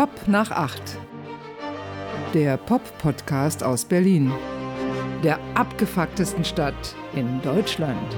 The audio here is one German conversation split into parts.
Pop nach acht. Der Pop-Podcast aus Berlin. Der abgefucktesten Stadt in Deutschland.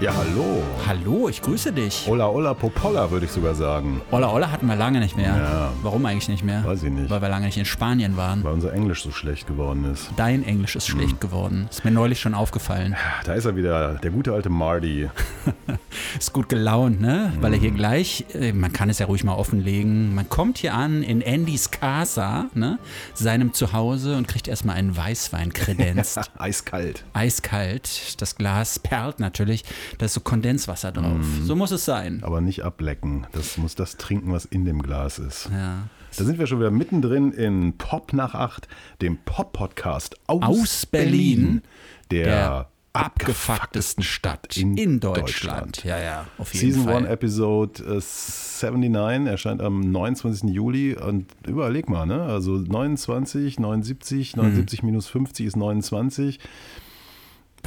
Ja, hallo. Hallo, ich grüße dich. Ola Ola Popola, würde ich sogar sagen. Ola Ola hatten wir lange nicht mehr. Ja. Warum eigentlich nicht mehr? Weiß ich nicht. Weil wir lange nicht in Spanien waren. Weil unser Englisch so schlecht geworden ist. Dein Englisch ist schlecht Hm. geworden. Ist mir neulich schon aufgefallen. Da ist er wieder, der gute alte Marty. Ist gut gelaunt, ne? Weil Hm. er hier gleich, äh, man kann es ja ruhig mal offenlegen, man kommt hier an in Andys Casa, ne? Seinem Zuhause und kriegt erstmal einen Weißwein kredenzt. Eiskalt. Eiskalt. Das Glas perlt natürlich. Da ist so Kondenswasser drauf. Hm. So muss es sein. Aber nicht ablecken. Das muss das trinken, was in dem Glas ist. Ja. Da sind wir schon wieder mittendrin in Pop nach acht, dem Pop-Podcast aus, Aus Berlin, der, der abgefucktesten Stadt in, Deutschland. Ja, ja, auf jeden Season Fall. 1 Episode äh, 79 erscheint am 29. Juli und überleg mal, ne? Also 29, 79, Mhm. 79 minus 50 ist 29.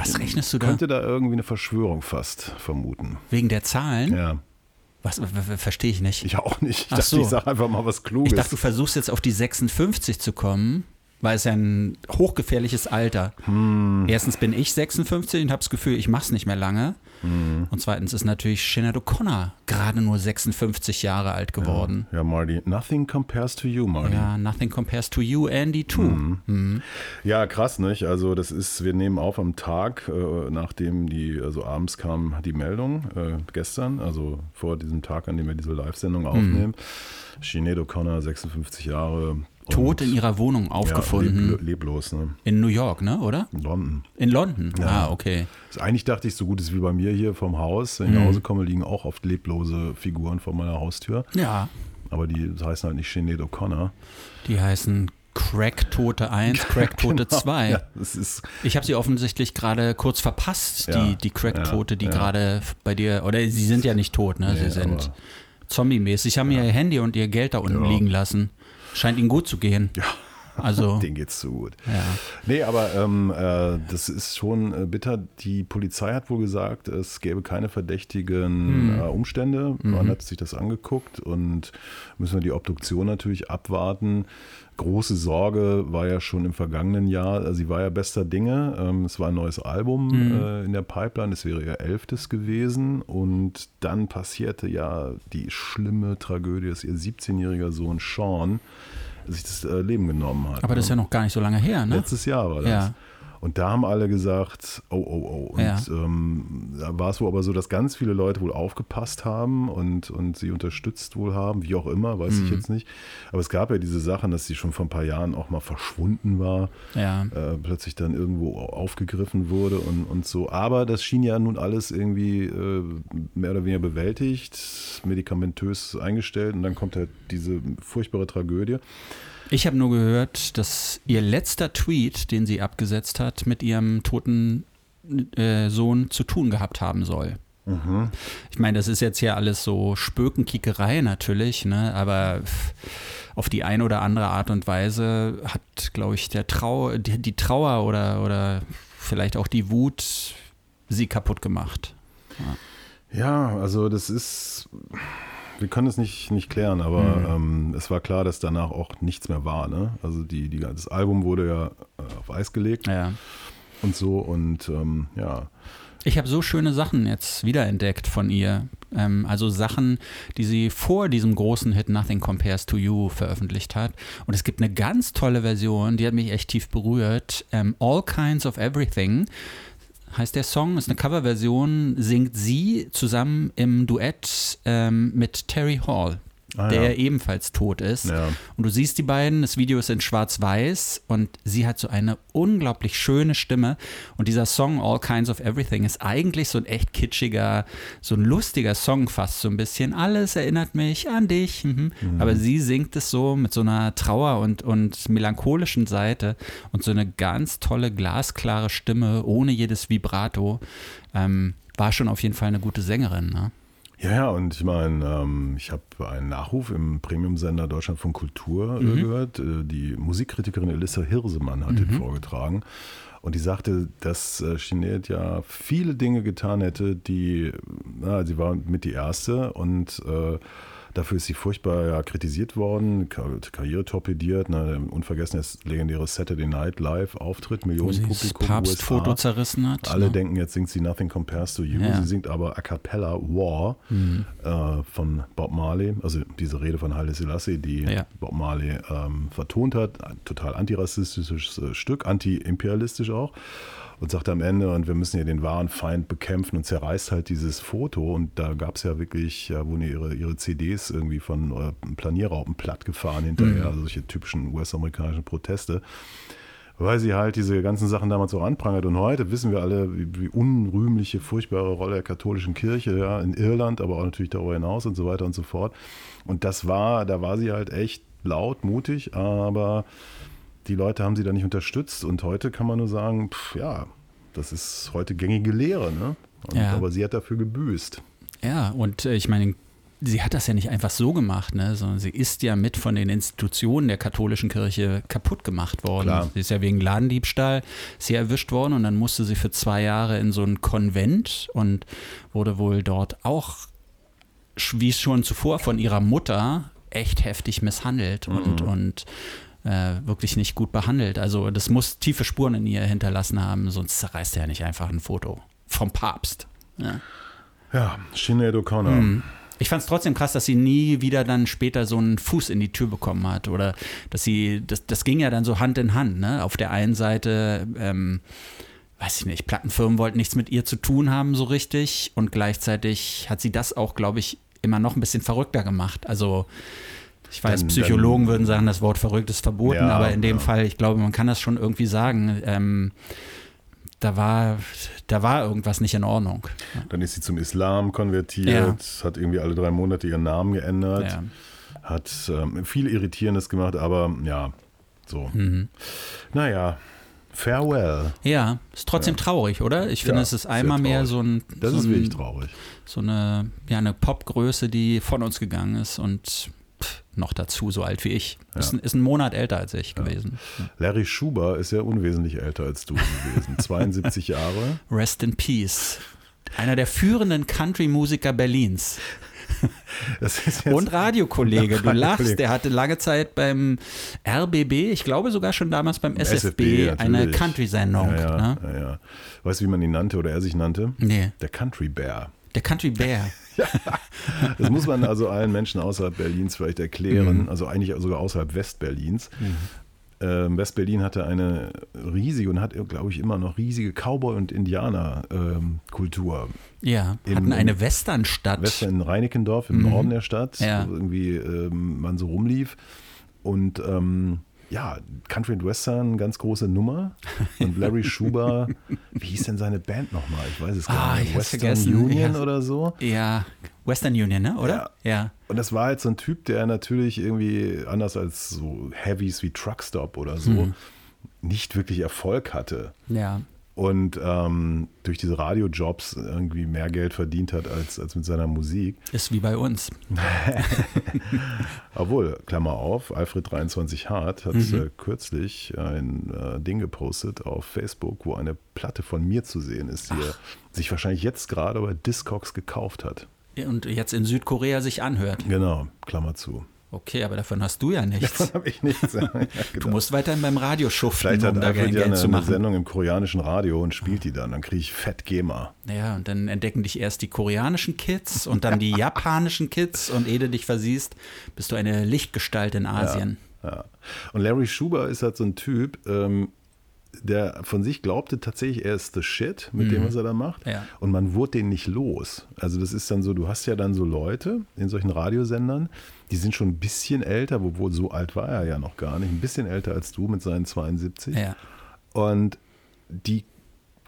Was rechnest du da? Könnte da irgendwie eine Verschwörung fast vermuten. Wegen der Zahlen? Ja, Was, verstehe ich nicht. ich auch nicht. Ich Ach dachte, so. ich sage einfach mal was Kluges. Ich dachte, du versuchst jetzt auf die 56 zu kommen, weil es ja ein hochgefährliches Alter. Hm. Erstens bin ich 56 und habe das Gefühl, ich mache es nicht mehr lange. Hm. Und zweitens ist natürlich Sinead O'Connor gerade nur 56 Jahre alt geworden. ja, Marty, nothing compares to you, Marty. Ja, nothing compares to you, Andy, too. Hm. Ja, krass, nicht? Also das ist, wir nehmen auf am Tag, äh, nachdem die, also abends kam die Meldung, äh, gestern, also vor diesem Tag, an dem wir diese Live-Sendung aufnehmen. Sinead O'Connor, 56 Jahre. Tot in ihrer Wohnung aufgefunden. Ja, leb, leblos, ne? In New York, ne, oder? In London. In London. Ah, okay. Also eigentlich dachte ich, so gut ist wie bei mir hier vom Haus. Wenn ich Mhm. nach Hause komme, liegen auch oft leblose Figuren vor meiner Haustür. Ja, Aber die heißen halt nicht Sinead O'Connor. die heißen Crack-Tote 1, Crack-Tote 2. Ja, das ist Ich habe sie offensichtlich gerade kurz verpasst, Ja, die, die Crack-Tote, die ja, ja. gerade bei dir, oder sie sind ja nicht tot, ne? Nee, sie sind zombie-mäßig. Sie haben ihr Handy und ihr Geld da unten Ja. liegen lassen. Scheint ihnen gut zu gehen. Ja. Also, Denen geht's zu gut. ja. Nee, aber ähm, äh, das ist schon äh, bitter. Die Polizei hat wohl gesagt, es gäbe keine verdächtigen Hm. äh, Umstände. Mhm. Man hat sich das angeguckt und müssen wir die Obduktion natürlich abwarten. Große Sorge war ja schon im vergangenen Jahr. Also Sie war ja bester Dinge. Ähm, es war ein neues Album Mhm. äh, in der Pipeline. Es wäre ihr elftes gewesen. Und dann passierte ja die schlimme Tragödie, dass ihr 17-jähriger Sohn Sean sich das äh, Leben genommen hat. Aber das ist ja noch gar nicht so lange her, ne? Letztes Jahr war das. Ja. Und da haben alle gesagt, oh, oh, oh. Und Ja. ähm, da war es wohl aber so, dass ganz viele Leute wohl aufgepasst haben und, und sie unterstützt wohl haben, wie auch immer, weiß Mhm. ich jetzt nicht. Aber es gab ja diese Sachen, dass sie schon vor ein paar Jahren auch mal verschwunden war, Ja. äh, plötzlich dann irgendwo aufgegriffen wurde und, und so. Aber das schien ja nun alles irgendwie äh, mehr oder weniger bewältigt, medikamentös eingestellt und dann kommt halt diese furchtbare Tragödie. Ich habe nur gehört, dass ihr letzter Tweet, den sie abgesetzt hat, mit ihrem toten äh, Sohn zu tun gehabt haben soll. Mhm. Ich meine, das ist jetzt ja alles so Spökenkickerei natürlich, ne? aber auf die eine oder andere Art und Weise hat, glaube ich, der Trau die, die Trauer oder, oder vielleicht auch die Wut sie kaputt gemacht. Ja, also das ist, wir können es nicht, nicht klären, aber Mhm. ähm, es war klar, dass danach auch nichts mehr war. Ne? Also die, die, das Album wurde ja äh, auf Eis gelegt Ja. und so und ähm, ja, Ich habe so schöne Sachen jetzt wiederentdeckt von ihr. Ähm, also Sachen, die sie vor diesem großen Hit Nothing Compares to You veröffentlicht hat. Und es gibt eine ganz tolle Version, die hat mich echt tief berührt. Ähm, All Kinds of Everything heißt der Song, ist eine Coverversion, singt sie zusammen im Duett ähm, mit Terry Hall. Ah, der ja. ebenfalls tot ist. Ja. Und du siehst die beiden, das Video ist in schwarz-weiß und sie hat so eine unglaublich schöne Stimme. Und dieser Song All Kinds of Everything ist eigentlich so ein echt kitschiger, so ein lustiger Song fast so ein bisschen. Alles erinnert mich an dich. Mhm. Aber sie singt es so mit so einer Trauer und, und melancholischen Seite und so eine ganz tolle, glasklare Stimme ohne jedes Vibrato. Ähm, war schon auf jeden Fall eine gute Sängerin. Ne? Ja, ja, und ich meine, ähm, ich habe einen Nachruf im Premium-Sender Deutschland von Kultur äh, gehört. Äh, die Musikkritikerin Elissa Hirsemann hat den vorgetragen. Und die sagte, dass äh, Sinead ja viele Dinge getan hätte, die, na, sie war mit die Erste und äh, Dafür ist sie furchtbar ja, kritisiert worden, Kar Karriere torpediert. Ne? Unvergessen das legendäre Saturday Night Live Auftritt, Millionen Publikum. Papstfoto zerrissen hat. Alle ne? denken, jetzt singt sie Nothing Compares to You. Ja. Sie singt aber a cappella War Mhm. äh, von Bob Marley, also diese Rede von Haile Selassie, die Ja. Bob Marley ähm, vertont hat. Ein total antirassistisches äh, Stück, anti-imperialistisch auch. Und sagt am Ende, und wir müssen ja den wahren Feind bekämpfen und zerreißt halt dieses Foto. Und da gab es ja wirklich, ja, wurden ihre, ihre CDs irgendwie von äh, Planierraupen plattgefahren hinterher, also solche typischen US-amerikanischen Proteste weil sie halt diese ganzen Sachen damals auch anprangert. Und heute wissen wir alle, wie, wie unrühmliche, furchtbare Rolle der katholischen Kirche ja, in Irland, aber auch natürlich darüber hinaus und so weiter und so fort. Und das war, da war sie halt echt laut, mutig, aber die Leute haben sie da nicht unterstützt. Und heute kann man nur sagen, pff, ja, das ist heute gängige Lehre. Ne? Und, Ja. Aber sie hat dafür gebüßt. Ja, und äh, ich meine, sie hat das ja nicht einfach so gemacht, ne, sondern sie ist ja mit von den Institutionen der katholischen Kirche kaputt gemacht worden. Klar. Sie ist ja wegen Ladendiebstahl sehr erwischt worden und dann musste sie für zwei Jahre in so ein Konvent und wurde wohl dort auch, wie schon zuvor, von ihrer Mutter echt heftig misshandelt und, und äh, wirklich nicht gut behandelt. Also das muss tiefe Spuren in ihr hinterlassen haben, sonst zerreißt er ja nicht einfach ein Foto vom Papst. Ja. Ja, Sinead O'Connor. Mhm. Ich fand es trotzdem krass, dass sie nie wieder dann später so einen Fuß in die Tür bekommen hat. Oder dass sie, das, das ging ja dann so Hand in Hand. Ne? Auf der einen Seite, ähm, weiß ich nicht, Plattenfirmen wollten nichts mit ihr zu tun haben so richtig. Und gleichzeitig hat sie das auch, glaube ich, immer noch ein bisschen verrückter gemacht. Also ich weiß, Dann- Psychologen dann- würden sagen, das Wort verrückt ist verboten, Ja, aber in dem ja. Fall, ich glaube, man kann das schon irgendwie sagen. Ähm, da war, da war irgendwas nicht in Ordnung. Dann ist sie zum Islam konvertiert, hat irgendwie alle drei Monate ihren Namen geändert. Ja. hat ähm, viel Irritierendes gemacht, aber ja, so. Mhm. Naja, farewell. Ja, ist trotzdem traurig, oder? Ich finde, Ja, es ist einmal mehr so ein, Das so, ist wirklich traurig. so eine, ja, eine Popgröße, die von uns gegangen ist und noch dazu so alt wie ich. Ist, ein, ist ein Monat älter als ich gewesen. Larry Schuber ist ja unwesentlich älter als du gewesen. 72 Jahre. Rest in Peace. Einer der führenden Country-Musiker Berlins. Ist Und Radiokollege, du lachst, der hatte lange Zeit beim RBB, ich glaube sogar schon damals beim SFB, eine natürlich. Country-Sendung. Ja, ja, Ne? ja, ja. Weißt du, wie man ihn nannte oder er sich nannte? Nee, Der Country Bear. Der Country Bear. Das muss man also allen Menschen außerhalb Berlins vielleicht Mhm. erklären, also eigentlich sogar außerhalb Westberlins. Ähm, Westberlin hatte eine riesige und hat, glaube ich, immer noch riesige Cowboy- und Indianer-Kultur. Ja, Im- hatten eine Westernstadt. Western in Reinickendorf im Norden der Stadt, Ja. wo irgendwie ähm, man so rumlief. Und ähm, ja, Country and Western, ganz große Nummer. Und Larry Schuber, wie hieß denn seine Band nochmal? Ich weiß es Ah, gar nicht. ich hab's Western. Union Ja. oder so. Ja, Western Union, ne? Oder? Ja. Und das war halt so ein Typ, der natürlich irgendwie anders als so Heavies wie Truckstop oder so Mhm. nicht wirklich Erfolg hatte. Ja. Und ähm, durch diese Radiojobs irgendwie mehr Geld verdient hat als, als mit seiner Musik. Ist wie bei uns. Obwohl, Klammer auf, Alfred 23 Hart hat Mhm. äh, kürzlich ein äh, Ding gepostet auf Facebook, wo eine Platte von mir zu sehen ist, die er sich wahrscheinlich jetzt gerade bei Discogs gekauft hat. Und jetzt in Südkorea sich anhört. Genau, Klammer zu. Okay, aber davon hast du ja nichts. Davon habe ich nichts. Ja, Du musst weiterhin beim Radio schuften, Vielleicht um da kein ja Geld eine, zu eine machen. Sendung im koreanischen Radio und spielt die dann. Dann kriege ich Fett GEMA. Ja, und dann entdecken dich erst die koreanischen Kids und dann die japanischen Kids und ehe du dich versiehst, bist du eine Lichtgestalt in Asien. Ja. Und Larry Schuber ist halt so ein Typ, ähm, der von sich glaubte tatsächlich, er ist the shit mit dem, was er da macht. Ja. Und man wurde den nicht los. Also das ist dann so, du hast ja dann so Leute in solchen Radiosendern, die sind schon ein bisschen älter, obwohl so alt war er ja noch gar nicht, ein bisschen älter als du mit seinen 72. Ja. Und die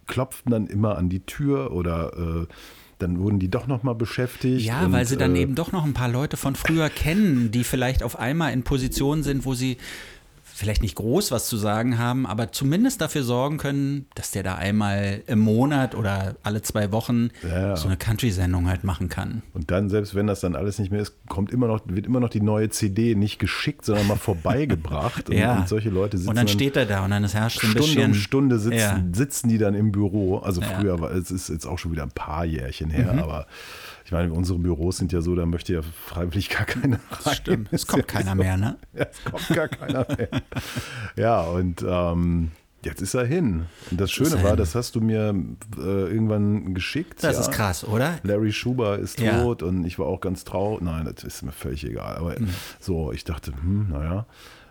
klopften dann immer an die Tür oder äh, dann wurden die doch nochmal beschäftigt. Ja, und, weil sie dann äh, eben doch noch ein paar Leute von früher kennen, die vielleicht auf einmal in Positionen sind, wo sie vielleicht nicht groß was zu sagen haben, aber zumindest dafür sorgen können, dass der da einmal im Monat oder alle zwei Wochen Ja, so eine Country-Sendung halt machen kann. Und dann, selbst wenn das dann alles nicht mehr ist, kommt immer noch, wird immer noch die neue CD nicht geschickt, sondern mal vorbeigebracht. Und, Ja. und solche Leute sitzen Und dann steht er da und dann ist herrscht so ein Stunde bisschen. um Stunde sitzen, Ja. sitzen die dann im Büro. Also. Mhm. früher war es ist jetzt auch schon wieder ein paar Jährchen her, aber ich meine, unsere Büros sind ja so, da möchte ja freiwillig gar keiner rein. Stimmt, es kommt ja keiner so. mehr, ne? Ja, es kommt gar keiner mehr. ja, und ähm, jetzt ist er hin. Und das Schöne war, hin. das hast du mir äh, irgendwann geschickt. Das ja. ist krass, oder? Larry Schuber ist Ja. tot und ich war auch ganz traurig. Nein, das ist mir völlig egal. Aber Mhm. so, ich dachte, hm, naja.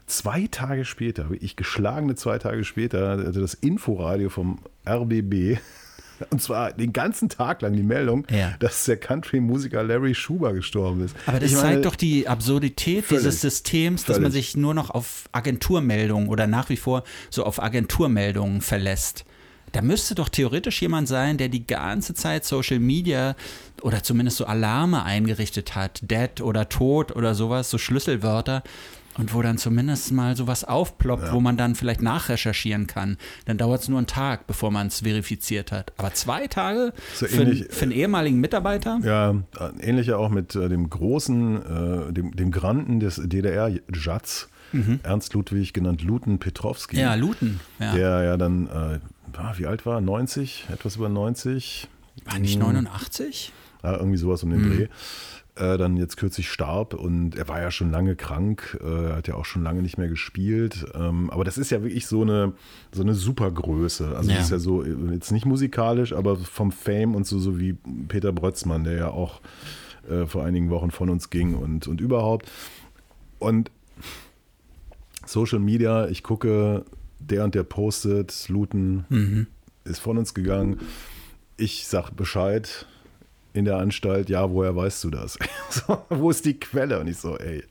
Zwei Tage später, wirklich geschlagene zwei Tage später, hatte das Inforadio vom RBB, und zwar den ganzen Tag lang die Meldung, Ja. dass der Country-Musiker Larry Schuber gestorben ist. Aber das Ich meine, zeigt doch die Absurdität Völlig. dieses Systems, dass man Völlig. sich nur noch auf Agenturmeldungen oder nach wie vor so auf Agenturmeldungen verlässt. Da müsste doch theoretisch jemand sein, der die ganze Zeit Social Media oder zumindest so Alarme eingerichtet hat, dead oder tot oder sowas, so Schlüsselwörter. Und wo dann zumindest mal sowas aufploppt, wo man dann vielleicht nachrecherchieren kann. Dann dauert es nur einen Tag, bevor man es verifiziert hat. Aber zwei Tage So für, ähnlich- für einen ehemaligen Mitarbeiter? Ja, ähnlicher auch mit äh, dem großen, äh, dem, dem Granden des DDR-Jats, Ernst Ludwig, genannt Luten Petrowski. Mhm. Ja, Luten. Ja. Der ja dann, äh, war, wie alt war? 90? Etwas über 90? War nicht 89? Ja, irgendwie sowas um den Mhm. Dreh. Äh, dann jetzt kürzlich starb und er war ja schon lange krank, äh, hat ja auch schon lange nicht mehr gespielt. Ähm, aber das ist ja wirklich so eine, so eine Supergröße. Also Ja. ist ja so, jetzt nicht musikalisch, aber vom Fame und so, so wie Peter Brötzmann, der ja auch äh, vor einigen Wochen von uns ging und, und überhaupt. Und Social Media, ich gucke, der und der postet, Luten Mhm. ist von uns gegangen. Ich sag Bescheid in der Anstalt, ja, woher weißt du das? so, wo ist die Quelle? Und ich so, ey,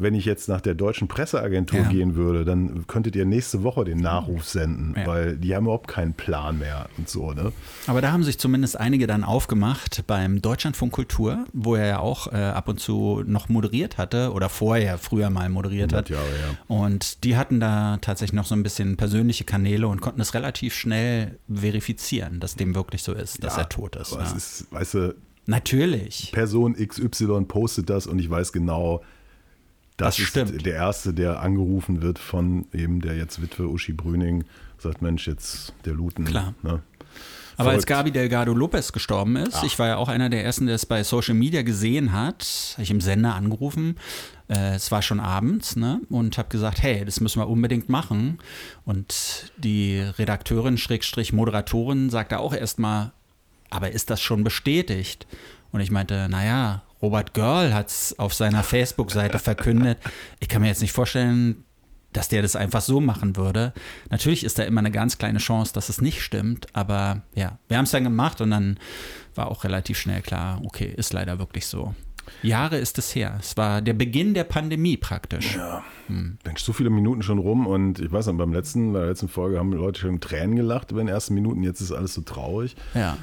wenn ich jetzt nach der deutschen Presseagentur Ja. gehen würde, dann könntet ihr nächste Woche den Nachruf senden, Ja. weil die haben überhaupt keinen Plan mehr und so, ne? Aber da haben sich zumindest einige dann aufgemacht beim Deutschlandfunk Kultur, wo er ja auch äh, ab und zu noch moderiert hatte oder vorher früher mal moderiert hat. 100 Jahre, ja. Und die hatten da tatsächlich noch so ein bisschen persönliche Kanäle und konnten es relativ schnell verifizieren, dass dem wirklich so ist, dass er tot ist. aber ist, weißt du, Natürlich. Person XY postet das und ich weiß genau, das, Das stimmt. ist der Erste, der angerufen wird von eben der jetzt Witwe Uschi Brüning, sagt, Mensch, jetzt der Luten. Klar. Ne? Aber als. Gabi Delgado Lopez gestorben ist, ich war ja auch einer der ersten, der es bei Social Media gesehen hat, habe ich im Sender angerufen. Äh, es war schon abends, ne? Und habe gesagt, hey, das müssen wir unbedingt machen. Und die Redakteurin, Schrägstrich Moderatorin, sagte auch erstmal, aber ist das schon bestätigt? Und ich meinte, naja, Robert Görl hat es auf seiner Facebook-Seite verkündet. Ich kann mir jetzt nicht vorstellen, dass der das einfach so machen würde. Natürlich ist da immer eine ganz kleine Chance, dass es nicht stimmt, aber ja, wir haben es dann gemacht und dann war auch relativ schnell klar, okay, ist leider wirklich so. Jahre ist es her. Es war der Beginn der Pandemie praktisch. Ja. Mensch, so viele Minuten schon rum und ich weiß noch, beim letzten, bei der letzten Folge haben Leute schon Tränen gelacht über den ersten Minuten, jetzt ist alles so traurig. Ja.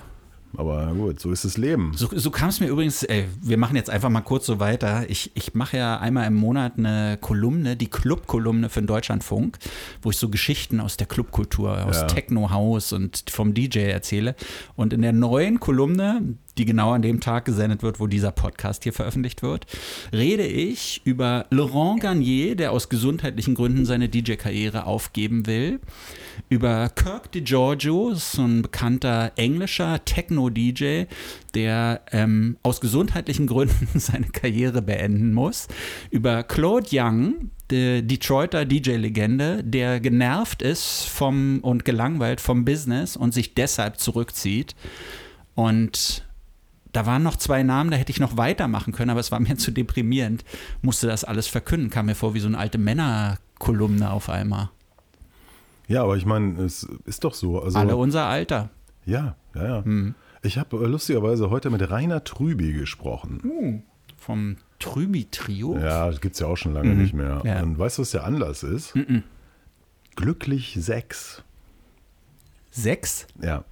Aber gut, so ist das Leben. So, so kam es mir übrigens, ey, wir machen jetzt einfach mal kurz so weiter. Ich, ich mache ja einmal im Monat eine Kolumne, die Club-Kolumne für den Deutschlandfunk, wo ich so Geschichten aus der Clubkultur, aus Ja. Techno-House und vom DJ erzähle. Und in der neuen Kolumne, die genau an dem Tag gesendet wird, wo dieser Podcast hier veröffentlicht wird, rede ich über Laurent Garnier, der aus gesundheitlichen Gründen seine DJ-Karriere aufgeben will, über Kirk DeGiorgio, so ein bekannter englischer Techno-DJ, der ähm, aus gesundheitlichen Gründen seine Karriere beenden muss, über Claude Young, der Detroiter DJ-Legende, der genervt ist vom und gelangweilt vom Business und sich deshalb zurückzieht. Und da waren noch zwei Namen, da hätte ich noch weitermachen können, aber es war mir zu deprimierend. Musste das alles verkünden, kam mir vor wie so eine alte Männerkolumne auf einmal. Ja, aber ich meine, es ist doch so. Also, Alle unser Alter. ja, ja, ja. Hm. Ich habe äh, lustigerweise heute mit Rainer Trüby gesprochen. Vom Trübi-Trio. Ja, das gibt es ja auch schon lange nicht mehr. Ja. Und weißt du, was der Anlass ist? Glücklich 6. Sechs? Ja.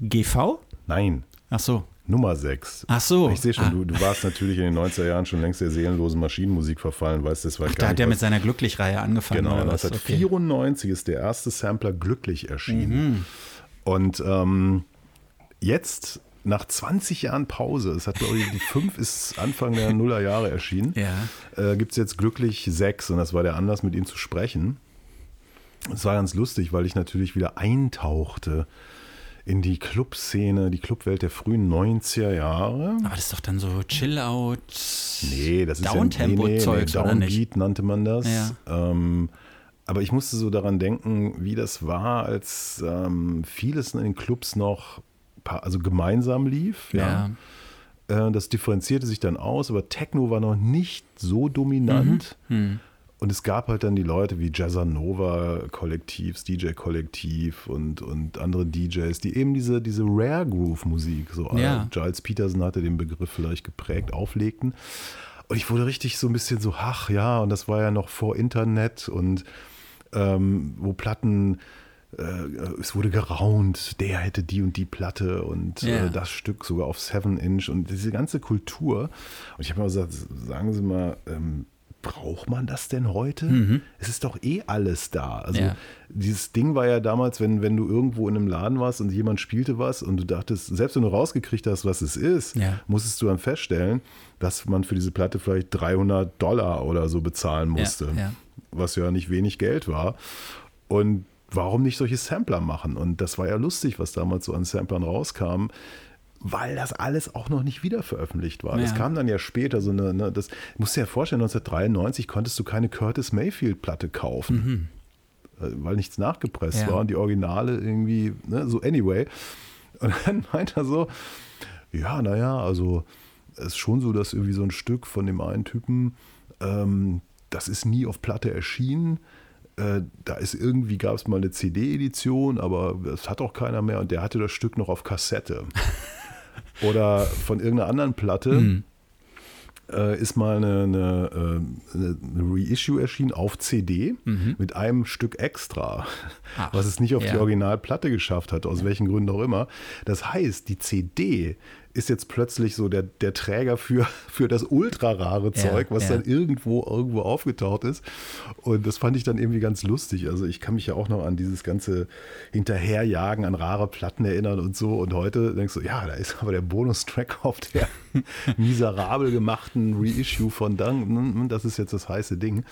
GV? Nein, Ach so. Nummer 6. Ach so. Ich sehe schon, Ah. du, du warst natürlich in den 90er Jahren schon längst der seelenlosen Maschinenmusik verfallen, weißt du, das war Ach, da hat er mit seiner Glücklich-Reihe angefangen. Genau, oder was? 1994 ist der erste Sampler glücklich erschienen. Mhm. Und ähm, jetzt, nach 20 Jahren Pause, es hat glaube ich, die 5 ist Anfang der Nullerjahre erschienen, Ja. äh, gibt es jetzt glücklich 6 und das war der Anlass, mit ihm zu sprechen. Es war ganz lustig, weil ich natürlich wieder eintauchte in die Clubszene, die Clubwelt der frühen 90er Jahre. Aber das ist doch dann so Chill-Out. Nee, das ist Downtempo-Zeugs, ja, nee, nee, nicht? Downbeat nannte man das. Ja. Ähm, aber ich musste so daran denken, wie das war, als ähm, vieles in den Clubs noch also gemeinsam lief. Ja. Äh, das differenzierte sich dann aus, aber Techno war noch nicht so dominant. Hm. Und es gab halt dann die Leute wie Jazzanova Kollektivs, DJ Kollektiv und, und andere DJs, die eben diese, diese Rare Groove Musik, so Ja. Giles Peterson hatte den Begriff vielleicht geprägt, auflegten. Und ich wurde richtig so ein bisschen so, ach ja, und das war ja noch vor Internet und ähm, wo Platten, äh, es wurde geraunt, der hätte die und die Platte und Ja. äh, das Stück sogar auf 7 Inch und diese ganze Kultur. Und ich habe mal gesagt, sagen Sie mal, ähm, braucht man das denn heute? Es ist doch eh alles da. Also Ja. dieses Ding war ja damals, wenn, wenn du irgendwo in einem Laden warst und jemand spielte was und du dachtest, selbst wenn du rausgekriegt hast, was es ist, Ja. musstest du dann feststellen, dass man für diese Platte vielleicht 300 Dollar oder so bezahlen musste, ja. was ja nicht wenig Geld war. Und warum nicht solche Sampler machen? Und das war ja lustig, was damals so an Samplern rauskam, weil das alles auch noch nicht wieder veröffentlicht war. Das Ja. kam dann ja später, so eine, ne, das musst du dir ja vorstellen, 1993 konntest du keine Curtis Mayfield-Platte kaufen. Äh, Weil nichts nachgepresst Mhm. Ja. war und die Originale irgendwie, ne, so anyway. Und dann meint er so, ja, naja, also es ist schon so, dass irgendwie so ein Stück von dem einen Typen, ähm, das ist nie auf Platte erschienen. Äh, da ist irgendwie, gab es mal eine CD-Edition, aber das hat auch keiner mehr und der hatte das Stück noch auf Kassette. Oder von irgendeiner anderen Platte äh, ist mal eine, eine, äh, eine Reissue erschienen auf CD mit einem Stück extra, Ach, was es nicht auf die ja. Originalplatte geschafft hat, aus welchen Gründen auch immer. Das heißt, die CD ist jetzt plötzlich so der, der Träger für, für das ultra rare Ja, Zeug, was ja. dann irgendwo irgendwo aufgetaucht ist. Und das fand ich dann irgendwie ganz lustig. Also ich kann mich ja auch noch an dieses ganze Hinterherjagen an rare Platten erinnern und so. Und heute denkst du, ja, da ist aber der Bonustrack auf der miserabel gemachten Reissue von Dunk. Das ist jetzt das heiße Ding.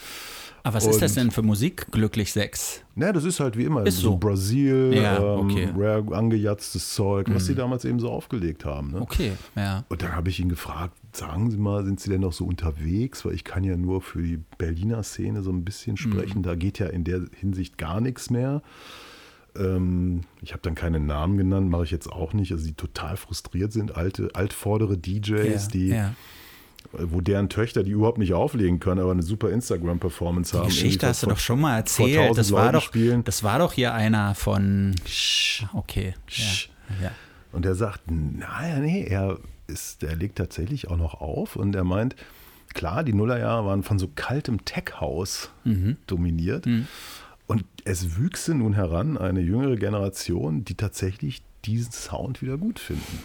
Aber was ist das Und- denn für Musik? Glücklich Sex. Na, das ist halt wie immer Ist so. Brasil, Ja, ähm, okay. Mhm. rare angejatztes Zeug, was sie damals eben so aufgelegt haben. Ne? Okay, ja. Und dann habe ich ihn gefragt, sagen Sie mal, sind Sie denn noch so unterwegs? Weil ich kann ja nur für die Berliner Szene so ein bisschen sprechen. Mhm. Da geht ja in der Hinsicht gar nichts mehr. Ähm, ich habe dann keine Namen genannt, mache ich jetzt auch nicht. Also die total frustriert sind, alte, altvordere DJs, ja, die, ja. Wo deren Töchter, die überhaupt nicht auflegen können, aber eine super Instagram-Performance Die haben. Geschichte irgendwie hast du doch schon mal erzählt. 1000 Das war, Leuten doch, spielen. das war doch hier einer von. Sch- Okay. Ja, ja. Und er sagt, naja, nee, er ist, er legt tatsächlich auch noch auf und er meint, klar, die Nullerjahre waren von so kaltem Tech-House Mhm. dominiert. Und es wüchse nun heran eine jüngere Generation, die tatsächlich diesen Sound wieder gut finden.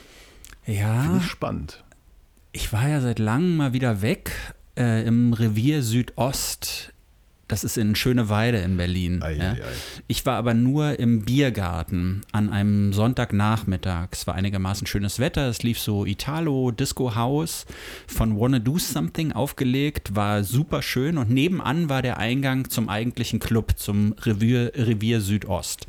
ja. Finde ich spannend. Ich war ja seit langem mal wieder weg äh, im Revier Südost. Das ist in Schöneweide in Berlin. Ei, ja. ei, ei. Ich war aber nur im Biergarten an einem Sonntagnachmittag. Es war einigermaßen schönes Wetter. Es lief so Italo Disco House von Wanna Do Something aufgelegt. War super schön und nebenan war der Eingang zum eigentlichen Club, zum Revier, Revier Südost.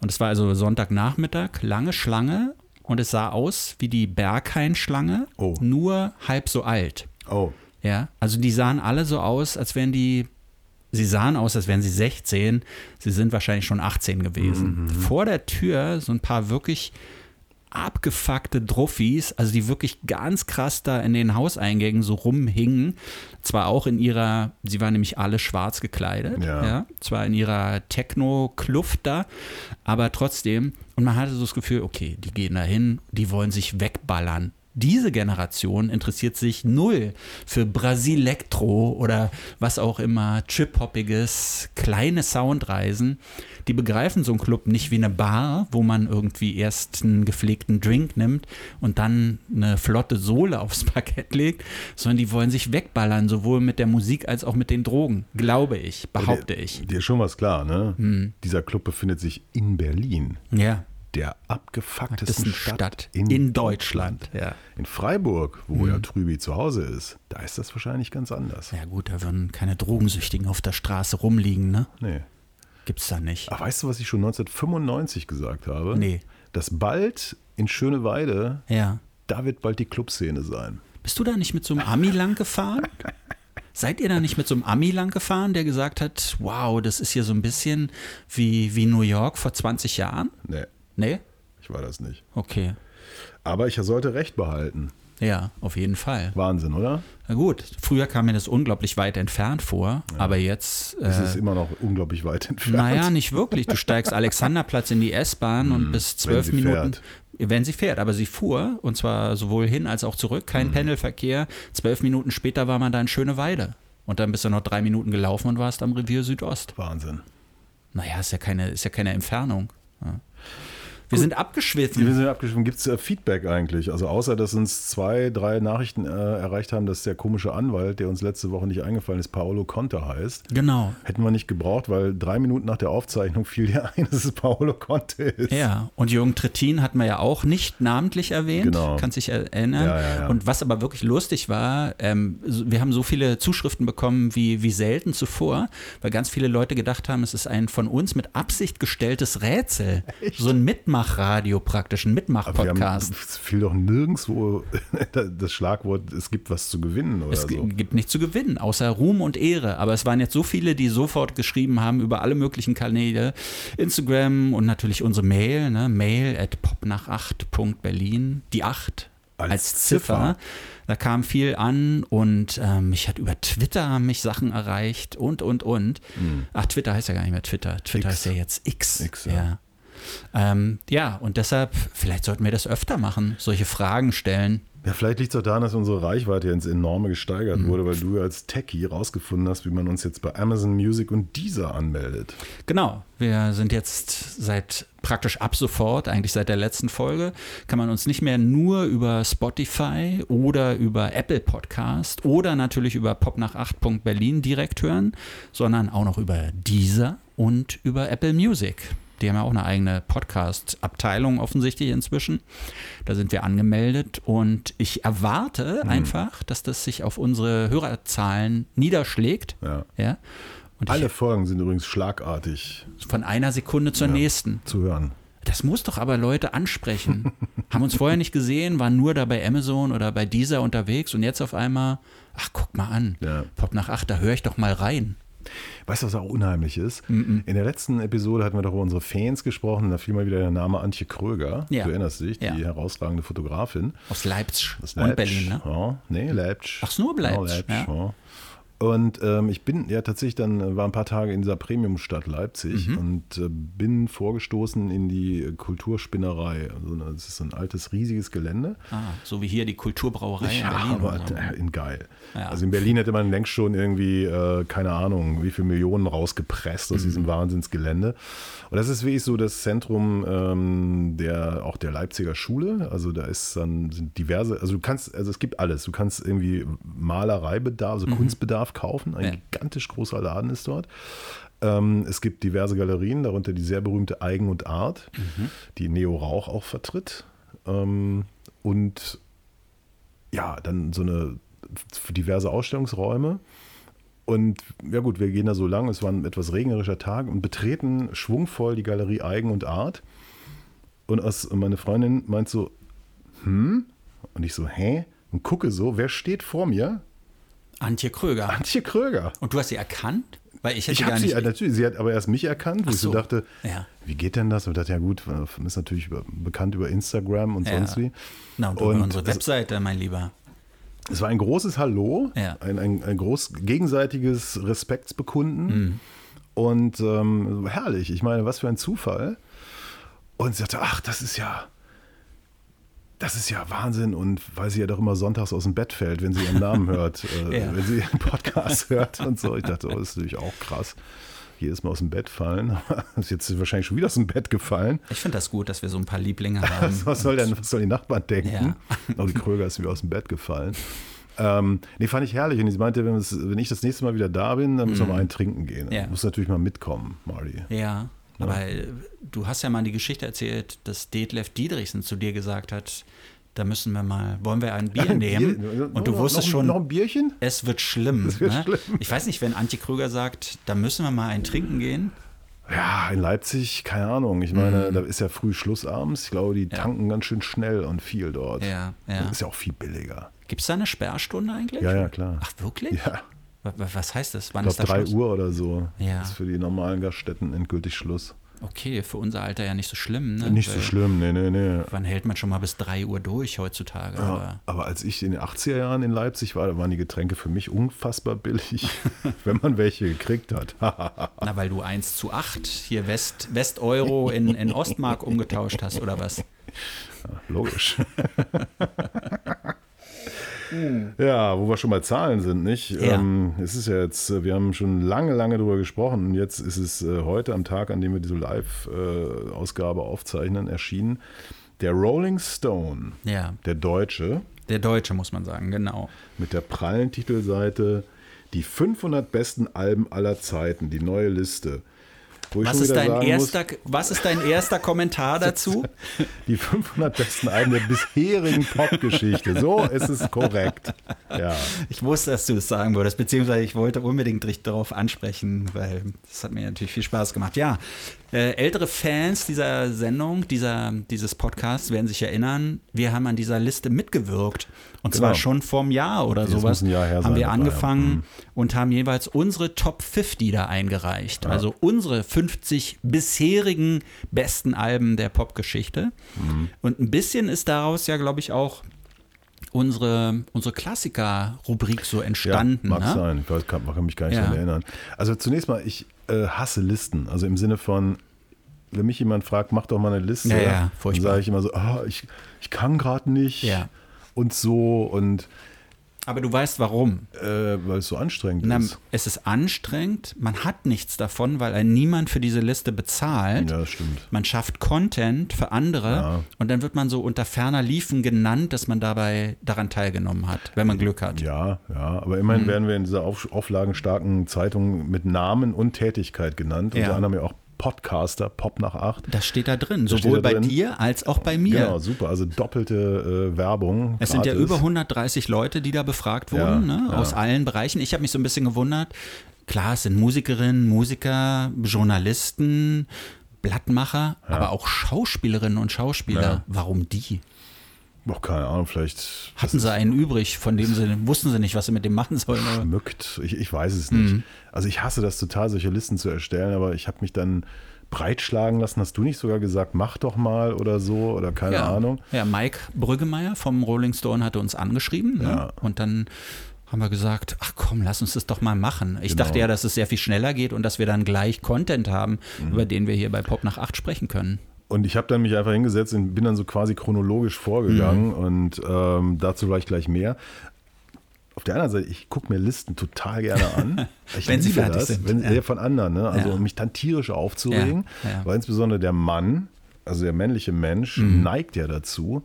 Und es war also Sonntagnachmittag, lange Schlange und es sah aus wie die Berghain-Schlange, Oh. nur halb so alt. Oh, Ja, also die sahen alle so aus, als wären die, sie sahen aus, als wären sie 16, sie sind wahrscheinlich schon 18 gewesen. Vor der Tür so ein paar wirklich abgefuckte Druffis, also die wirklich ganz krass da in den Hauseingängen so rumhingen. Zwar auch in ihrer, sie waren nämlich alle schwarz gekleidet, Ja. ja zwar in ihrer Techno-Kluft da, aber trotzdem, und man hatte so das Gefühl, okay, die gehen da hin, die wollen sich wegballern. Diese Generation interessiert sich null für Brasilektro oder was auch immer, Chip-Hoppiges, kleine Soundreisen. Die begreifen so einen Club nicht wie eine Bar, wo man irgendwie erst einen gepflegten Drink nimmt und dann eine flotte Sohle aufs Parkett legt, sondern die wollen sich wegballern, sowohl mit der Musik als auch mit den Drogen, glaube ich, behaupte dir, ich. Hm. Dir ist schon was klar, ne? Dieser Club befindet sich in Berlin, Ja, der abgefucktesten Stadt, Stadt in, Deutschland. Ja. In Freiburg, wo ja Trübi zu Hause ist, da ist das wahrscheinlich ganz anders. ja, gut, da würden keine Drogensüchtigen auf der Straße rumliegen, ne? Nee. Gibt's da nicht. Ach, weißt du, was ich schon 1995 gesagt habe? Nee. dass bald in Schöneweide, Ja. da wird bald die Clubszene sein. Bist du da nicht mit so einem Ami lang gefahren? Seid ihr da nicht mit so einem Ami lang gefahren, der gesagt hat, wow, das ist hier so ein bisschen wie, wie New York vor 20 Jahren? Nee, Nee? ich war das nicht. Okay. Aber ich sollte recht behalten. Ja, auf jeden Fall. Wahnsinn, oder? Na gut, früher kam mir das unglaublich weit entfernt vor, aber jetzt. Es ist Äh, immer noch unglaublich weit entfernt. naja, nicht wirklich. Du steigst Alexanderplatz in die S-Bahn und bis zwölf Hm, Minuten. fährt. Wenn sie fährt, aber sie fuhr und zwar sowohl hin als auch zurück, Hm. kein Pendelverkehr. Zwölf Minuten später war man da in Schöneweide. Und dann bist du noch drei Minuten gelaufen und warst am Revier Südost. Wahnsinn. Naja, ist ja keine, ist ja keine Entfernung. Ja. Wir sind Wir abgeschwiffen. sind abgeschrieben. Gibt es äh, Feedback eigentlich? Also außer, dass uns zwei, drei Nachrichten äh, erreicht haben, dass der komische Anwalt, der uns letzte Woche nicht eingefallen ist, Paolo Conte heißt. Genau. Hätten wir nicht gebraucht, weil drei Minuten nach der Aufzeichnung fiel dir ein, dass es Paolo Conte ist. Ja, und Jürgen Trittin hat man ja auch nicht namentlich erwähnt, Genau. kann sich erinnern. Ja, ja, ja. Und was aber wirklich lustig war, ähm, wir haben so viele Zuschriften bekommen wie, wie selten zuvor, weil ganz viele Leute gedacht haben, es ist ein von uns mit Absicht gestelltes Rätsel. So ein Mitmachradio praktisch, ein Mitmachpodcast. es fiel doch nirgendwo das Schlagwort, es gibt was zu gewinnen oder Es so. g- gibt nichts zu gewinnen, außer Ruhm und Ehre. Aber es waren jetzt so viele, die sofort geschrieben haben über alle möglichen Kanäle. Instagram und natürlich unsere Mail, ne? mail at popnach8.berlin. Die 8 Als als, Ziffer. Ziffer. Da kam viel an und ähm, mich hat über Twitter mich Sachen erreicht und, und, und. Ach, Twitter heißt ja gar nicht mehr Twitter. Twitter Hm. X. heißt ja jetzt X. X, ja. ja. Ähm, ja, und deshalb, vielleicht sollten wir das öfter machen, solche Fragen stellen. Ja, vielleicht liegt es auch daran, dass unsere Reichweite ins Enorme gesteigert Mhm. wurde, weil du als Techie rausgefunden hast, wie man uns jetzt bei Amazon Music und Deezer anmeldet. Genau, wir sind jetzt seit praktisch ab sofort, eigentlich seit der letzten Folge, kann man uns nicht mehr nur über Spotify oder über Apple Podcast oder natürlich über popnach8.berlin direkt hören, sondern auch noch über Deezer und über Apple Music. Die haben ja auch eine eigene Podcast-Abteilung offensichtlich inzwischen. Da sind wir angemeldet und ich erwarte einfach, dass das sich auf unsere Hörerzahlen niederschlägt. Ja. Ja. Alle ich, Folgen sind übrigens schlagartig von einer Sekunde zur nächsten. zu hören. Das muss doch aber Leute ansprechen. Haben uns vorher nicht gesehen, waren nur da bei Amazon oder bei dieser unterwegs und jetzt auf einmal, ach guck mal an, Ja. Pop nach acht, da höre ich doch mal rein. Weißt du, was auch unheimlich ist? In der letzten Episode hatten wir doch über unsere Fans gesprochen. Da fiel mal wieder der Name Antje Kröger. Ja. Du erinnerst dich, die Ja. herausragende Fotografin. Aus Leipzig aus und Leipzig. Berlin, ne? Ja, nee, Leipzig. Ach, nur Leipzig, Ja, Leipzig, ja. Und ähm, ich bin ja tatsächlich dann, äh, war ein paar Tage in dieser Premiumstadt Leipzig Mhm. und äh, bin vorgestoßen in die Kulturspinnerei. Also, das ist so ein altes, riesiges Gelände. Ah, so wie hier die Kulturbrauerei in Ja, Berlin. aber oder äh, in geil. Ja. Also in Berlin hätte man längst schon irgendwie, äh, keine Ahnung, wie viele Millionen rausgepresst aus Mhm. diesem Wahnsinnsgelände. Und das ist wirklich so das Zentrum ähm, der, auch der Leipziger Schule. Also da ist dann sind diverse, also du kannst, also es gibt alles. Du kannst irgendwie Malereibedarf, also Kunstbedarf kaufen. Ein. Ja. gigantisch großer Laden ist dort. Ähm, es gibt diverse Galerien, darunter die sehr berühmte Eigen und Art, Mhm. die Neo Rauch auch vertritt. Ähm, und ja, dann so eine diverse Ausstellungsräume. Und ja gut, wir gehen da so lang, es war ein etwas regnerischer Tag und betreten schwungvoll die Galerie Eigen und Art. Und aus, meine Freundin meint so, hm? Und ich so, hä? Und gucke so, wer steht vor mir? Antje Kröger. Antje Kröger. Und du hast sie erkannt? Weil ich hätte Ich gar sie, nicht. äh, natürlich, sie hat aber erst mich erkannt, wo Ach ich so so, dachte, ja. wie geht denn das? Und ich dachte, ja gut, ist natürlich über, bekannt über Instagram und Ja. sonst wie. Na, und, Und über unsere Webseite, mein Lieber. Es war ein großes Hallo, Ja. ein, ein, ein groß gegenseitiges Respektsbekunden Mhm. und ähm, herrlich. Ich meine, was für ein Zufall. Und sie sagte, ach, das ist ja, das ist ja Wahnsinn. Und weil sie ja doch immer sonntags aus dem Bett fällt, wenn sie ihren Namen hört, äh, Ja. wenn sie ihren Podcast hört und so. Ich dachte, oh, das ist natürlich auch krass. Jedes Mal aus dem Bett fallen. ist jetzt wahrscheinlich schon wieder aus dem Bett gefallen. Ich finde das gut, dass wir so ein paar Lieblinge haben. Was soll denn, was soll die Nachbarn denken? Ja. Oh, die Kröger ist wieder aus dem Bett gefallen. Ähm, nee, fand ich herrlich. Und sie meinte, wenn, wenn ich das nächste Mal wieder da bin, dann müssen wir mal einen trinken gehen. Mhm. Ja. Muss natürlich mal mitkommen, Marty. Ja, aber äh, du hast ja mal die Geschichte erzählt, dass Detlef Diedrichsen zu dir gesagt hat, da müssen wir mal, wollen wir ein Bier nehmen? Bier- Und du noch- wusstest noch, schon, Noch ein Bierchen? es wird schlimm. Es wird ne? schlimm. Ich weiß nicht, wenn Antje Krüger sagt, da müssen wir mal ein Trinken gehen. Ja, in Leipzig, keine Ahnung. Ich meine, Mhm. da ist ja früh Schluss abends. Ich glaube, die Ja. tanken ganz schön schnell und viel dort. Ja, ja. Das ist ja auch viel billiger. Gibt es da eine Sperrstunde eigentlich? Ja, ja, klar. Ach, wirklich? Ja, Was heißt das? Wann ich ist da glaube 3 Schluss? Uhr oder so Ja. ist für die normalen Gaststätten endgültig Schluss. Okay, für unser Alter ja nicht so schlimm. Ne? Nicht so Weil schlimm, nee, nee, nee. Wann hält man schon mal bis 3 Uhr durch heutzutage? Ja, Aber aber als ich in den 80er Jahren in Leipzig war, da waren die Getränke für mich unfassbar billig, wenn man welche gekriegt hat. na, weil du 1 zu 8 hier West, West-Euro in, in Ostmark umgetauscht hast, oder was? Logisch. Ja, wo wir schon bei Zahlen sind, nicht? Ja. Ähm, es ist ja jetzt, äh, wir haben schon lange, lange drüber gesprochen und jetzt ist es äh, heute am Tag, an dem wir diese Live-Ausgabe aufzeichnen, erschienen. Der Rolling Stone, Ja, der Deutsche, der Deutsche muss man sagen, genau. mit der prallen Titelseite Die 500 besten Alben aller Zeiten, die neue Liste. Was ist, dein erster, was ist dein erster Kommentar dazu? Muss, die 500 besten Alben der bisherigen Popgeschichte. So ist es korrekt. Ja. Ich wusste, dass du es sagen würdest, beziehungsweise ich wollte unbedingt dich darauf ansprechen, weil das hat mir natürlich viel Spaß gemacht. Ja, ältere Fans dieser Sendung, dieser, dieses Podcasts werden sich erinnern, wir haben an dieser Liste mitgewirkt. Und Genau. zwar schon vorm Jahr oder Das sowas. Jahr her haben sein wir angefangen ja. Mhm. und haben jeweils unsere Top 50 da eingereicht. Also unsere 50 bisherigen besten Alben der Popgeschichte. Mhm. Und ein bisschen ist daraus ja, glaube ich, auch unsere, unsere Klassiker-Rubrik so entstanden. Ja, mag ne? sein. Ich weiß, kann, kann mich gar nicht Ja. daran erinnern. Also zunächst mal, ich äh, hasse Listen. Also im Sinne von, wenn mich jemand fragt, mach doch mal eine Liste, Ja, ja, dann sage ich immer so, ah, ich, ich kann gerade nicht Ja. und so und Aber du weißt warum. äh, weil es so anstrengend Na, ist. es ist anstrengend, man hat nichts davon, weil ein niemand für diese Liste bezahlt. Ja, das stimmt. Man schafft Content für andere Ja. und dann wird man so unter ferner Liefen genannt, dass man dabei daran teilgenommen hat, wenn man Glück hat. Ja, ja, aber immerhin Mhm. werden wir in dieser auf, auflagenstarken Zeitung mit Namen und Tätigkeit genannt. Ja. Unter anderem ja auch Podcaster, Pop nach acht. Das steht da drin, Das sowohl da bei drin. dir als auch bei mir. Genau, super. Also doppelte äh, Werbung. Es sind ja gratis. über 130 Leute, die da befragt Ja, wurden, ne? ja. aus allen Bereichen. Ich habe mich so ein bisschen gewundert. Klar, es sind Musikerinnen, Musiker, Journalisten, Blattmacher, aber auch Schauspielerinnen und Schauspieler. Ja. Warum die? Oh, keine Ahnung, vielleicht Hatten sie einen übrig, von dem sie wussten sie nicht, was sie mit dem machen sollen. schmückt. Ich, ich weiß es nicht. Mhm. Also ich hasse das total, solche Listen zu erstellen, aber ich habe mich dann breitschlagen lassen. Hast du nicht sogar gesagt, mach doch mal oder so oder keine ja. Ahnung? Ja, Mike Brüggemeier vom Rolling Stone hatte uns angeschrieben. Ne? Ja. Und dann haben wir gesagt, ach komm, lass uns das doch mal machen. Ich Genau. dachte ja, dass es sehr viel schneller geht und dass wir dann gleich Content haben, Mhm. über den wir hier bei Pop nach 8 sprechen können. Und ich habe dann mich einfach hingesetzt und bin dann so quasi chronologisch vorgegangen Mhm. und ähm, dazu vielleicht gleich mehr. Auf der anderen Seite, ich gucke mir Listen total gerne an. Ich Wenn sie fertig das, sind, Wenn, ja. ja. Von anderen, ne? Also Ja. um mich dann tierisch aufzuregen, ja. weil insbesondere der Mann, also der männliche Mensch, Mhm. neigt ja dazu,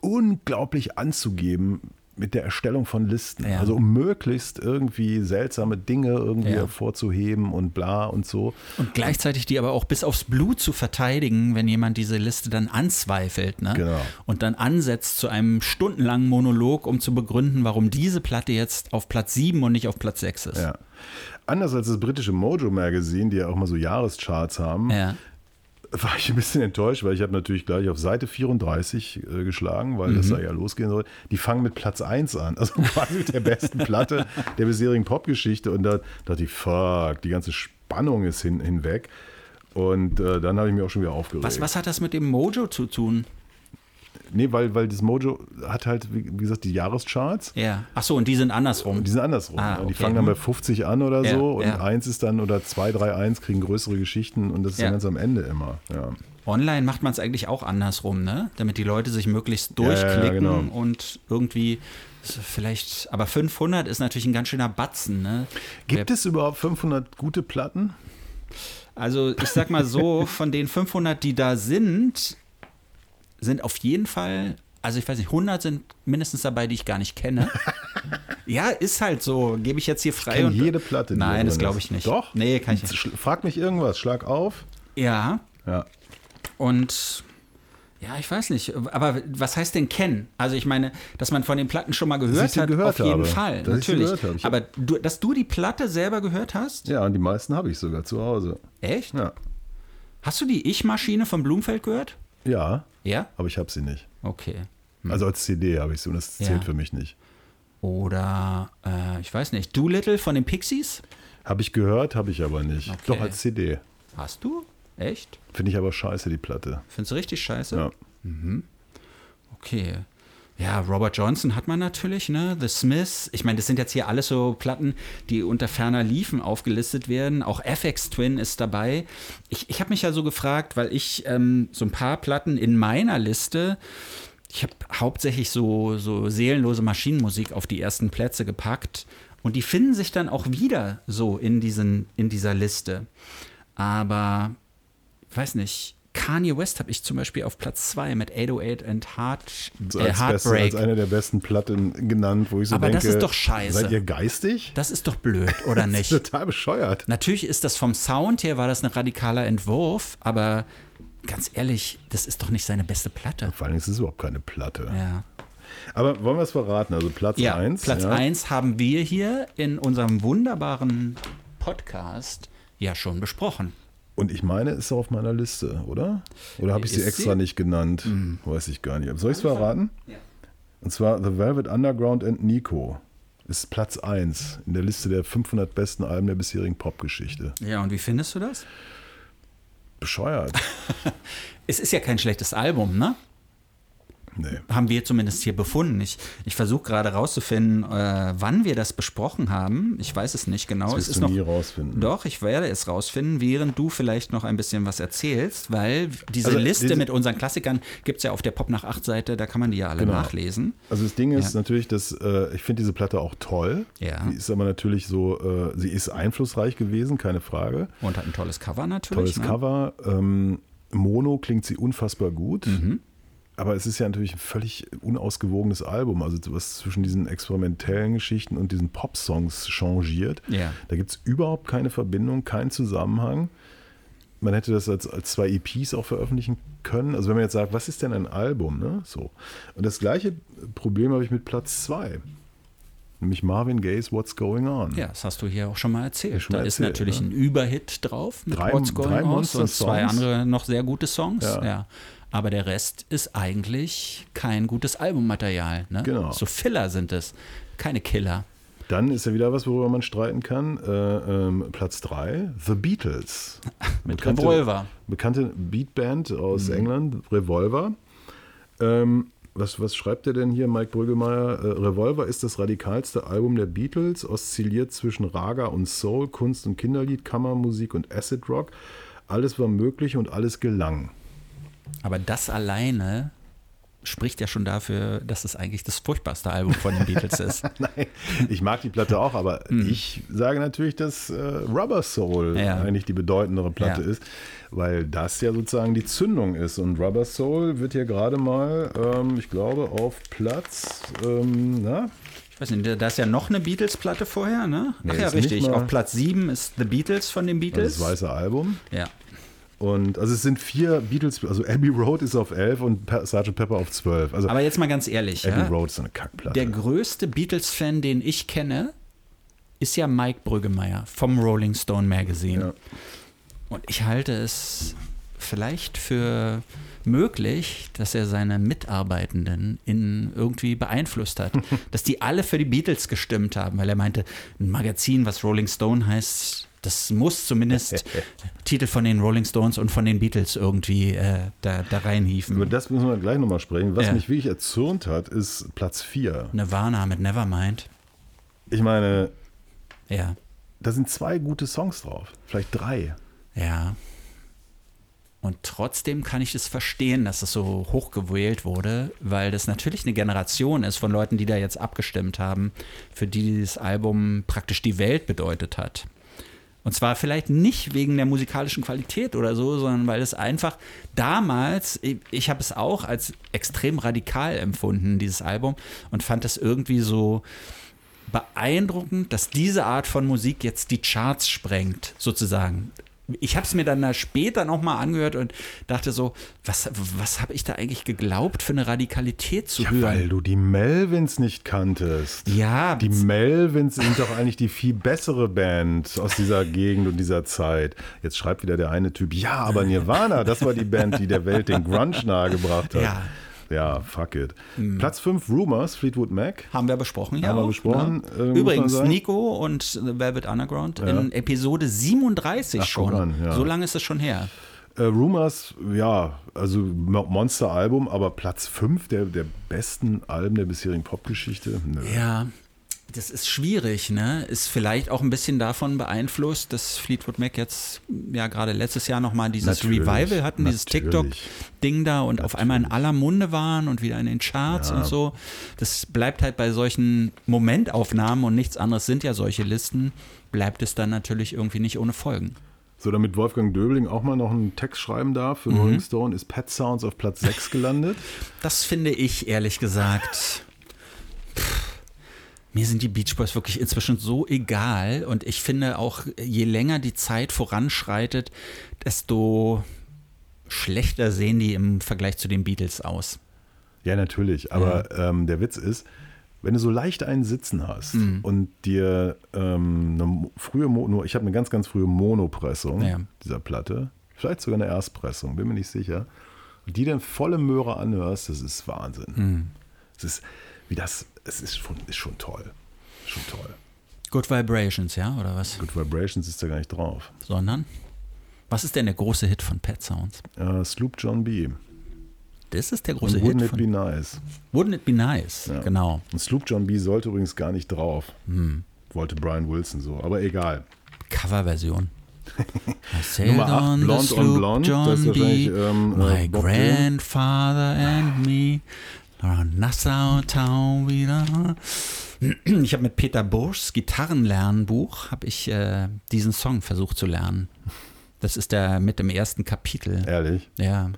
unglaublich anzugeben mit der Erstellung von Listen. Ja. Also um möglichst irgendwie seltsame Dinge irgendwie Ja. hervorzuheben und bla und so. Und gleichzeitig die aber auch bis aufs Blut zu verteidigen, wenn jemand diese Liste dann anzweifelt. Ne? Genau. Und dann ansetzt zu einem stundenlangen Monolog, um zu begründen, warum diese Platte jetzt auf Platz 7 und nicht auf Platz 6 ist. Ja. Anders als das britische Mojo Magazine, die ja auch mal so Jahrescharts haben, Ja. War ich ein bisschen enttäuscht, weil ich habe natürlich gleich auf Seite 34 äh, geschlagen, weil Mhm. das da ja losgehen soll. Die fangen mit Platz 1 an, also quasi mit der besten Platte der bisherigen Popgeschichte. Und da dachte ich, fuck, die ganze Spannung ist hin, hinweg. Und äh, dann habe ich mich auch schon wieder aufgeregt. Was, was hat das mit dem Mojo zu tun? Nee, weil, weil das Mojo hat halt, wie wie gesagt, die Jahrescharts. Ja. Ach so, und die sind andersrum. Die sind andersrum. Ah, ja. Die okay. fangen dann bei 50 an oder Ja, so und ja. 1 ist dann oder 2, 3, 1 kriegen größere Geschichten und das ist Ja. dann ganz am Ende immer. Ja. Online macht man es eigentlich auch andersrum, ne? Damit die Leute sich möglichst durchklicken genau. und irgendwie vielleicht, aber 500 ist natürlich ein ganz schöner Batzen, ne? Gibt es überhaupt 500 gute Platten? Also ich sag mal so, von den 500, die da sind, sind auf jeden Fall, also ich weiß nicht, 100 sind mindestens dabei, die ich gar nicht kenne. ja, ist halt so, gebe ich jetzt hier frei. kenn und, jede Platte, die Nein, das glaube ich nicht. Doch? Nee, kann ich nicht. Frag mich irgendwas, schlag auf. Ja, Ja. und Ja, ich weiß nicht. Aber was heißt denn kennen? Also ich meine, dass man von den Platten schon mal gehört hat, gehört auf jeden habe. Fall. Dass ich natürlich. Ich Aber du, dass du die Platte selber gehört hast? Ja, und die meisten habe ich sogar zu Hause. Echt? Ja. Hast du die Ich-Maschine von Blumfeld gehört? Ja, Ja? aber ich habe sie nicht. Okay. Also als CD habe ich sie und das zählt Ja. für mich nicht. Oder, äh, ich weiß nicht, Doolittle von den Pixies? Habe ich gehört, habe ich aber nicht. Okay. Doch als CD. Hast du? Echt? Finde ich aber scheiße, die Platte. Findest du richtig scheiße? Ja. Okay. Ja, Robert Johnson hat man natürlich, ne? The Smiths. Ich meine, das sind jetzt hier alles so Platten, die unter ferner Liefen aufgelistet werden. Auch FX Twin ist dabei. Ich, ich habe mich ja so gefragt, weil ich ähm, so ein paar Platten in meiner Liste, ich habe hauptsächlich so, so seelenlose Maschinenmusik auf die ersten Plätze gepackt. Und die finden sich dann auch wieder so in, diesen, in dieser Liste. Aber ich weiß nicht, Kanye West habe ich zum Beispiel auf Platz 2 mit 808 and Heart, So äh, als, beste, Heartbreak. als eine der besten Platten genannt, wo ich so Aber denke, das ist doch scheiße. seid ihr geistig? Das ist doch blöd, oder Das nicht? ist total bescheuert. Natürlich ist das vom Sound her, war das ein radikaler Entwurf, aber ganz ehrlich, das ist doch nicht seine beste Platte. Vor allem ist es überhaupt keine Platte. Ja, Aber wollen wir es verraten? Also Platz ja 1. Platz ja. 1 haben wir hier in unserem wunderbaren Podcast ja schon besprochen. Und ich meine, ist auf meiner Liste, oder? Oder habe ich sie extra sie? Mhm. nicht genannt? Weiß ich gar nicht. Soll ich es verraten? Ja. Und zwar The Velvet Underground and Nico ist Platz 1 in der Liste der 500 besten Alben der bisherigen Popgeschichte. Ja, und wie findest du das? Bescheuert. Es ist ja kein schlechtes Album, ne? Nee. haben wir zumindest hier befunden. Ich, ich versuche gerade rauszufinden, äh, wann wir das besprochen haben. Ich weiß es nicht genau. Das es ist du noch nie rausfinden. Doch, ich werde es rausfinden, während du vielleicht noch ein bisschen was erzählst, weil diese Also, Liste diese- mit unseren Klassikern gibt es ja auf der Pop nach 8 Seite, da kann man die ja alle Genau. nachlesen. Also das Ding ist Ja. natürlich, dass äh, ich finde diese Platte auch toll. Ja. Sie ist aber natürlich so, äh, sie ist einflussreich gewesen, keine Frage. Und hat ein tolles Cover natürlich. Tolles ne? Cover. Ähm, Mono klingt sie unfassbar gut. Mhm. Aber es ist ja natürlich ein völlig unausgewogenes Album, also was zwischen diesen experimentellen Geschichten und diesen Pop-Songs changiert. Ja. Da gibt es überhaupt keine Verbindung, keinen Zusammenhang. Man hätte das als, als zwei EPs auch veröffentlichen können. Also wenn man jetzt sagt, was ist denn ein Album? Ne? So. Und das gleiche Problem habe ich mit Platz 2. Nämlich Marvin Gaye's What's Going On. Ja, das hast du hier auch schon mal erzählt. schon da mal ist erzählt, natürlich ne? ein Überhit drauf mit Drei- What's Going On und zwei andere noch sehr gute Songs. Ja. Ja. Aber der Rest ist eigentlich kein gutes Albummaterial. Ne? Genau. So Filler sind es, keine Killer. Dann ist ja wieder was, worüber man streiten kann. Äh, ähm, Platz 3, The Beatles. Mit Bekannte- Revolver. Bekannte Beatband aus Mhm. England, Revolver. Ähm, was, was schreibt er denn hier, Mike Brüggemeier? Äh, Revolver ist das radikalste Album der Beatles, oszilliert zwischen Raga und Soul, Kunst und Kinderlied, Kammermusik und Acid Rock. Alles war möglich und alles gelang. Aber das alleine spricht ja schon dafür, dass es eigentlich das furchtbarste Album von den Beatles ist. Nein, ich mag die Platte auch, aber Mhm. ich sage natürlich, dass äh, Rubber Soul Ja. eigentlich die bedeutendere Platte Ja. ist, weil das ja sozusagen die Zündung ist. Und Rubber Soul wird hier gerade mal, ähm, ich glaube, auf Platz, ähm, na, Ich weiß nicht, da ist ja noch eine Beatles-Platte vorher, ne? Nee, Ach ja, richtig. Auf Platz 7 ist The Beatles von den das Beatles. weiße Album. Ja. Und also es sind vier Beatles, also Abbey Road ist auf 11 und Sgt. Pepper auf 12. Also Aber jetzt mal ganz ehrlich, Abbey ja? Road ist eine Kackplatte. der größte Beatles-Fan, den ich kenne, ist ja Mike Brüggemeier vom Rolling Stone Magazine. Ja. Und ich halte es vielleicht für möglich, dass er seine Mitarbeitenden in irgendwie beeinflusst hat. dass die alle für die Beatles gestimmt haben, weil er meinte, ein Magazin, was Rolling Stone heißt, das muss zumindest Titel von den Rolling Stones und von den Beatles irgendwie äh, da, da reinhieven. Über das müssen wir gleich nochmal sprechen. Was Ja. mich wirklich erzürnt hat, ist Platz 4. Nirvana mit Nevermind. Ich meine, Ja, da sind zwei gute Songs drauf. Vielleicht drei. ja. Und trotzdem kann ich es verstehen, dass es so hochgewählt wurde, weil das natürlich eine Generation ist von Leuten, die da jetzt abgestimmt haben, für die dieses Album praktisch die Welt bedeutet hat. Und zwar vielleicht nicht wegen der musikalischen Qualität oder so, sondern weil es einfach damals, ich, ich habe es auch als extrem radikal empfunden, dieses Album, und fand es irgendwie so beeindruckend, dass diese Art von Musik jetzt die Charts sprengt, sozusagen. Ich habe es mir dann da später nochmal angehört und dachte so, was, was habe ich da eigentlich geglaubt, für eine Radikalität zu Ja, hören? weil du die Melvins nicht kanntest. Ja, Die Melvins sind doch eigentlich die viel bessere Band aus dieser Gegend und dieser Zeit. Jetzt schreibt wieder der eine Typ, ja, aber Nirvana, das war die Band, die der Welt den Grunge nahegebracht hat. Ja. Ja, fuck it. Platz 5, Rumors, Fleetwood Mac. Haben wir besprochen, ja. Haben wir auch, besprochen, ne? äh, Übrigens. Nico und The Velvet Underground in Episode 37 Ach, schon. an, ja. So lange ist es schon her. Äh, Rumors, ja, also Mo- Monster-Album, aber Platz 5 der, der besten Alben der bisherigen Popgeschichte. Ja, das ist schwierig, ne? Ist vielleicht auch ein bisschen davon beeinflusst, dass Fleetwood Mac jetzt ja gerade letztes Jahr nochmal dieses Natürlich, Revival hatten, dieses natürlich. TikTok-Ding da und auf einmal in aller Munde waren und wieder in den Charts Ja. und so. Das bleibt halt bei solchen Momentaufnahmen und nichts anderes sind ja solche Listen, bleibt es dann natürlich irgendwie nicht ohne Folgen. So, damit Wolfgang Döbling auch mal noch einen Text schreiben darf für Rolling Stone, ist Pet Sounds auf Platz 6 gelandet. Das finde ich ehrlich gesagt. Mir sind die Beach Boys wirklich inzwischen so egal und ich finde auch, je länger die Zeit voranschreitet, desto schlechter sehen die im Vergleich zu den Beatles aus. Ja, natürlich. Aber ähm, der Witz ist, wenn du so leicht einen Sitzen hast Mhm. und dir ähm, eine frühe Mono, ich habe eine ganz, ganz frühe Monopressung Ja. dieser Platte, vielleicht sogar eine Erstpressung, bin mir nicht sicher, und die dann volle Möhre anhörst, das ist Wahnsinn. Mhm. Es ist, wie das, es ist schon, ist schon toll. Schon toll. Good Vibrations, ja, oder was? Good Vibrations ist da gar nicht drauf. Sondern? Was ist denn der große Hit von Pet Sounds? Äh, Sloop John B. Das ist der große Wouldn't Hit It von Be Nice. Wouldn't It Be Nice? Ja. Genau. Und Sloop John B sollte übrigens gar nicht drauf. Hm. Wollte Brian Wilson so, aber egal. Coverversion. Nummer acht, on the Blonde on Blonde, John das ist wahrscheinlich, B. ähm, äh, My Bob grandfather and me. Nassau Town wieder. Ich habe mit Peter Burschs Gitarrenlernbuch habe ich äh, diesen Song versucht zu lernen. Das ist der mit dem ersten Kapitel. Ehrlich. Ja.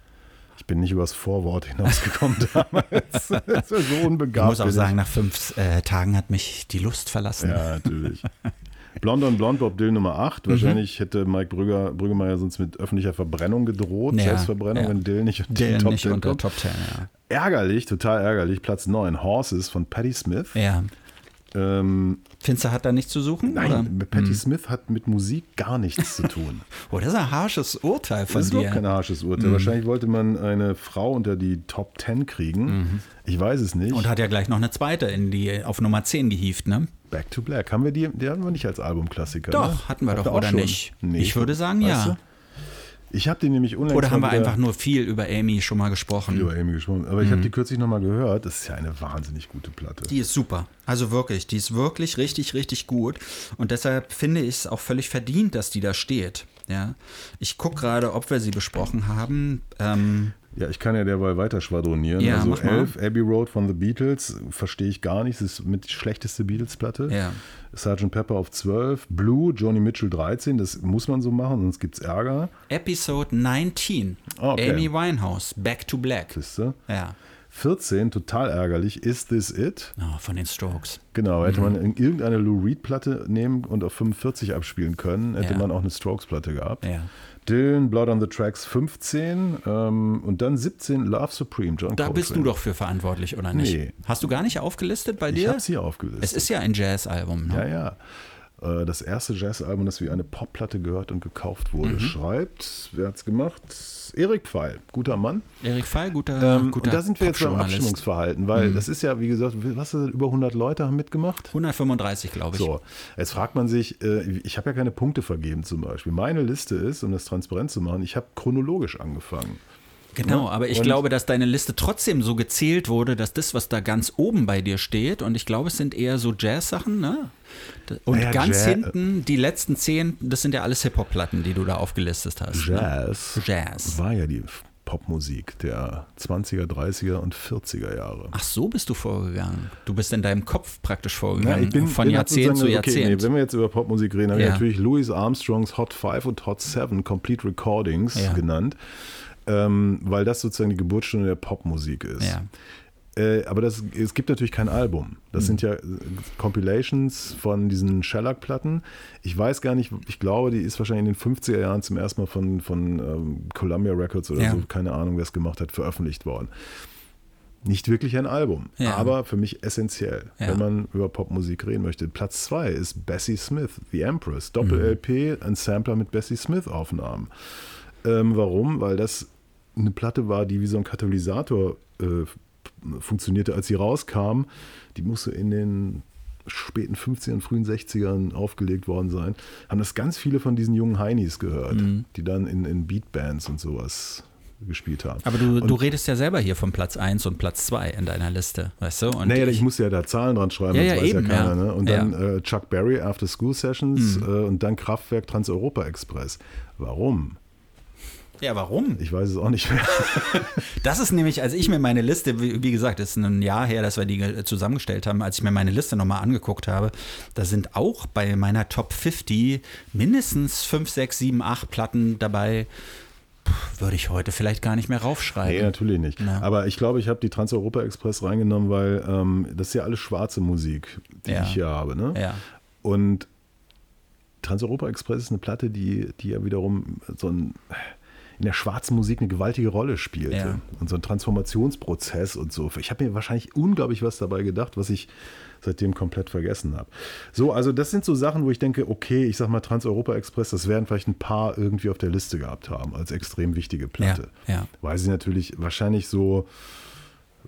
Ich bin nicht übers Vorwort hinausgekommen damals. Das ja so Ich unbegabt. muss auch sagen, nach fünf äh, Tagen hat mich die Lust verlassen. Ja, natürlich. Blond on Blond, Bob Dylan Nummer 8. Mhm. Wahrscheinlich hätte Mike Brügger, Brüggemeier sonst mit öffentlicher Verbrennung gedroht. Ja, Selbstverbrennung, ja. wenn Dylan nicht unter Der Top nicht 10 unter kommt. Top 10, ja. Ärgerlich, total ärgerlich. Platz 9, Horses von Patti Smith. Ja. Ähm, Finster hat da nichts zu suchen? nein, Oder? Patti Smith hat mit Musik gar nichts zu tun. Oh, das ist ein harsches Urteil von Das ist dir. überhaupt kein harsches Urteil. Wahrscheinlich wollte man eine Frau unter die Top 10 kriegen. Ich weiß es nicht. Und hat ja gleich noch eine zweite in die, auf Nummer 10 gehievt, ne? Back to Black. Haben wir die? Die hatten wir nicht als Albumklassiker. Doch, ne? hatten wir Hatten doch, auch oder schon? nicht? Nee, Ich würde sagen, weißt ja. du? Ich habe die nämlich unlängst Oder haben wir einfach nur viel über Amy schon mal gesprochen? über Amy gesprochen. Aber ich Mhm. habe die kürzlich nochmal gehört. Das ist ja eine wahnsinnig gute Platte. Die ist super. Also wirklich, die ist wirklich richtig, richtig gut. Und deshalb finde ich es auch völlig verdient, dass die da steht. Ja. Ich gucke gerade, ob wir sie besprochen haben. Ähm, Ja, ich kann ja derweil weiter schwadronieren. Ja, also mach mal. 11, Abbey Road von The Beatles, verstehe ich gar nicht. Das ist mit die schlechteste Beatles-Platte. ja. Sgt. Pepper auf 12, Blue, Johnny Mitchell 13, das muss man so machen, sonst gibt es Ärger. Episode 19. Ah, okay. Amy Winehouse, Back to Black. Siehste. Ja. 14, total ärgerlich, Is This It? Oh, von den Strokes. Genau, hätte man in irgendeine Lou Reed-Platte nehmen und auf 45 abspielen können, hätte Ja. man auch eine Strokes-Platte gehabt. Ja. Dylan, Blood on the Tracks 15 ähm, und dann 17 Love Supreme, John Da Coltrane. bist du doch für verantwortlich, oder nicht? Nee. Hast du gar nicht aufgelistet bei Ich dir? habe sie aufgelistet. Es ist ja ein Jazz-Album. Ne? Ja, ja. Äh, Das erste Jazzalbum, das wie eine Popplatte gehört und gekauft wurde. Mhm. Schreibt, wer hat's gemacht? Erik Pfeil, guter Mann. Erik Pfeil, guter, Ähm, guter und da sind wir jetzt beim. Mhm. Abstimmungsverhalten, weil das ist ja, wie gesagt, was ist das, über 100 Leute haben mitgemacht. 135, glaube ich. So, jetzt fragt man sich, äh, ich habe ja keine Punkte vergeben zum Beispiel. Meine Liste ist, um das transparent zu machen, ich habe chronologisch angefangen. Genau, Ne? aber ich Und- glaube, dass deine Liste trotzdem so gezählt wurde, dass das, was da ganz oben bei dir steht, und ich glaube, es sind eher so Jazz-Sachen, ne? Und Naja, ganz Jazz- hinten, die letzten zehn, das sind ja alles Hip-Hop-Platten, die du da aufgelistet hast. Ne? Jazz, Jazz. war ja die Popmusik der 20er, 30er und 40er Jahre. Ach, so bist du vorgegangen. Du bist in deinem Kopf praktisch Ja, vorgegangen, ich bin, von bin Jahrzehnt zu sozusagen- okay, Jahrzehnt. nee, wenn wir jetzt über Popmusik reden, habe ich Ja. natürlich Louis Armstrongs Hot 5 und Hot 7 Complete Recordings Ja. genannt, ähm, weil das sozusagen die Geburtsstunde der Popmusik ist. ja. Äh, aber das, es gibt natürlich kein Album. Das Mhm. sind ja äh, Compilations von diesen Shellac-Platten. Ich weiß gar nicht, ich glaube, die ist wahrscheinlich in den 50er Jahren zum ersten Mal von, von ähm, Columbia Records oder Ja. so, keine Ahnung, wer es gemacht hat, veröffentlicht worden. Nicht wirklich ein Album, Ja. aber für mich essentiell, Ja. wenn man über Popmusik reden möchte. Platz zwei ist Bessie Smith, The Empress, Mhm. Doppel-LP, ein Sampler mit Bessie Smith-Aufnahmen. Ähm, warum? Weil das eine Platte war, die wie so ein Katalysator äh, funktionierte, als sie rauskam. Die musste in den späten 50ern, frühen 60ern aufgelegt worden sein. Haben das ganz viele von diesen jungen Heinis gehört, Mhm. die dann in, in Beatbands und sowas gespielt haben. Aber du, und, du redest ja selber hier von Platz 1 und Platz 2 in deiner Liste, weißt du? Und naja, ich, muss ja da Zahlen dran schreiben, Ja, das ja, weiß eben, ja keiner. ja. Ne? Und Ja. dann äh, Chuck Berry, After School Sessions Mhm. äh, und dann Kraftwerk Trans-Europa Express. Warum? Ja, warum? Ich weiß es auch nicht mehr. Das ist nämlich, als ich mir meine Liste, wie, gesagt, es ist ein Jahr her, dass wir die ge- zusammengestellt haben, als ich mir meine Liste nochmal angeguckt habe, da sind auch bei meiner Top 50 mindestens 5, 6, 7, 8 Platten dabei. Würde ich heute vielleicht gar nicht mehr Nee, raufschreiben. natürlich nicht. Ja. Aber ich glaube, ich habe die Trans-Europa Express reingenommen, weil ähm, das ist ja alles schwarze Musik, die Ja. ich hier habe. Ne? Ja. Und Trans-Europa Express ist eine Platte, die, die ja wiederum so ein, in der schwarzen Musik eine gewaltige Rolle spielte. Ja. Und so ein Transformationsprozess und so. Ich habe mir wahrscheinlich unglaublich was dabei gedacht, was ich seitdem komplett vergessen habe. So, also das sind so Sachen, wo ich denke, okay, ich sag mal Trans-Europa Express, das werden vielleicht ein paar irgendwie auf der Liste gehabt haben, als extrem wichtige Platte. Ja, ja. Weil sie natürlich wahrscheinlich so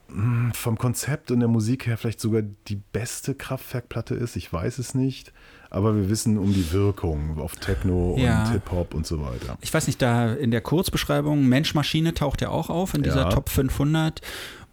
mh, vom Konzept und der Musik her vielleicht sogar die beste Kraftwerkplatte ist. Ich weiß es nicht. Aber wir wissen um die Wirkung auf Techno Ja. und Hip-Hop und so weiter. Ich weiß nicht, da in der Kurzbeschreibung Mensch-Maschine taucht ja auch auf in dieser Ja. Top 500.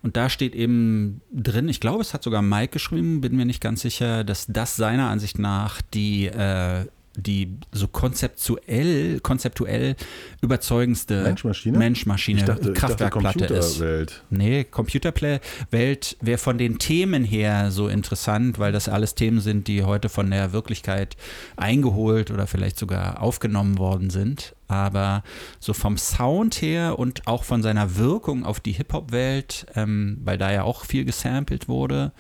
Und da steht eben drin, ich glaube, es hat sogar Mike geschrieben, bin mir nicht ganz sicher, dass das seiner Ansicht nach die, äh, die so konzeptuell, konzeptuell überzeugendste Mensch-Maschine? Ich dachte Kraftwerkplatte ist. Computerwelt. Nee, Computerplay-Welt wäre von den Themen her so interessant, weil das alles Themen sind, die heute von der Wirklichkeit eingeholt oder vielleicht sogar aufgenommen worden sind. Aber so vom Sound her und auch von seiner Wirkung auf die Hip-Hop-Welt, ähm, weil da ja auch viel gesampelt wurde,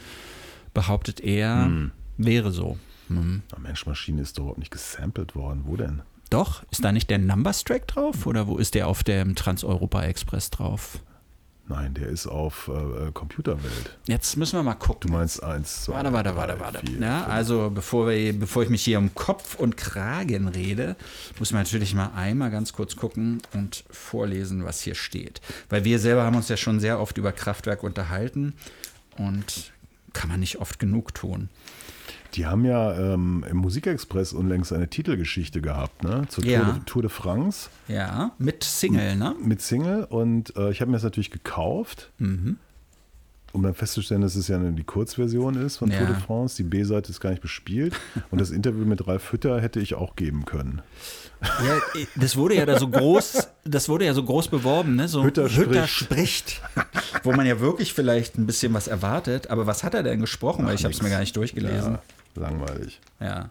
behauptet er, Hm. wäre so. Mhm. Na, Mensch-Maschine ist doch überhaupt nicht gesampelt worden. Wo denn? Doch, ist da nicht der Numbers-Track drauf oder wo ist der auf dem Trans-Europa-Express drauf? Nein, der ist auf äh, Computerwelt. Jetzt müssen wir mal gucken. Du meinst eins, zwei, Warte, warte, drei, warte, warte. vier, Ja, fünf. also bevor, wir, bevor ich mich hier um Kopf und Kragen rede, muss man natürlich mal einmal ganz kurz gucken und vorlesen, was hier steht. Weil wir selber haben uns ja schon sehr oft über Kraftwerk unterhalten und kann man nicht oft genug tun. Die haben ja ähm, im Musikexpress unlängst eine Titelgeschichte gehabt, ne? Zur Ja. Tour, de, Tour de France Ja, mit Single, ne? mit Single. Und äh, ich habe mir das natürlich gekauft, Mhm. um dann festzustellen, dass es ja nur die Kurzversion ist von Ja. Tour de France. Die B-Seite ist gar nicht bespielt. Und das Interview mit Ralf Hütter hätte ich auch geben können. Ja, das wurde ja da so groß, das wurde ja so groß beworben, ne? So Hütter spricht. Wo man ja wirklich vielleicht ein bisschen was erwartet, aber was hat er denn gesprochen? Weil ich habe es mir gar nicht durchgelesen. Ja, langweilig. Ja.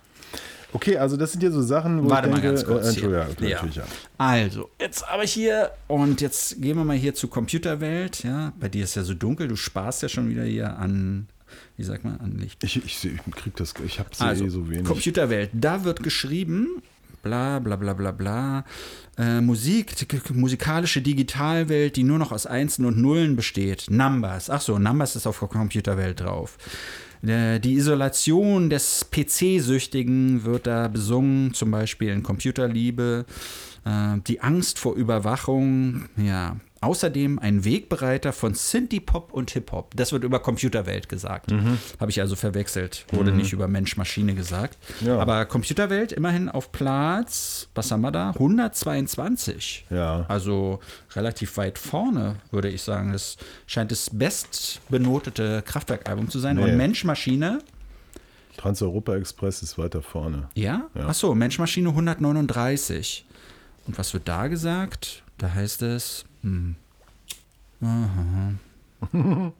Okay, also das sind ja so Sachen, wo Warte ich mal denke, ganz kurz Äh, hier. Entschuldigung, Ja. natürlich, ja. Also, jetzt aber hier und jetzt gehen wir mal hier zur Computerwelt. Ja, bei dir ist ja so dunkel, du sparst ja schon wieder hier an, wie sagt man, an Licht. Ich, ich, ich krieg das, ich habe Also, eh so wenig. Computerwelt, da wird geschrieben, bla bla bla bla bla, äh, Musik, musikalische Digitalwelt, die nur noch aus Einsen und Nullen besteht. Numbers, ach so, Numbers ist auf der Computerwelt drauf. Äh, Die Isolation des PC-Süchtigen wird da besungen, zum Beispiel in Computerliebe. Äh, Die Angst vor Überwachung, ja. Außerdem ein Wegbereiter von Synthie-Pop und Hip-Hop. Das wird über Computerwelt gesagt. Mhm. Habe ich also verwechselt. Wurde nicht über Mensch-Maschine gesagt. Ja. Aber Computerwelt immerhin auf Platz, was haben wir da? 122. Ja. Also relativ weit vorne, würde ich sagen. Das scheint das bestbenotete Kraftwerkalbum zu sein. Nee. Und Mensch-Maschine, Trans-Europa Express ist weiter vorne. ja? Ja. Ach so, Mensch-Maschine 139. Und was wird da gesagt? Da heißt es, hm, aha. na,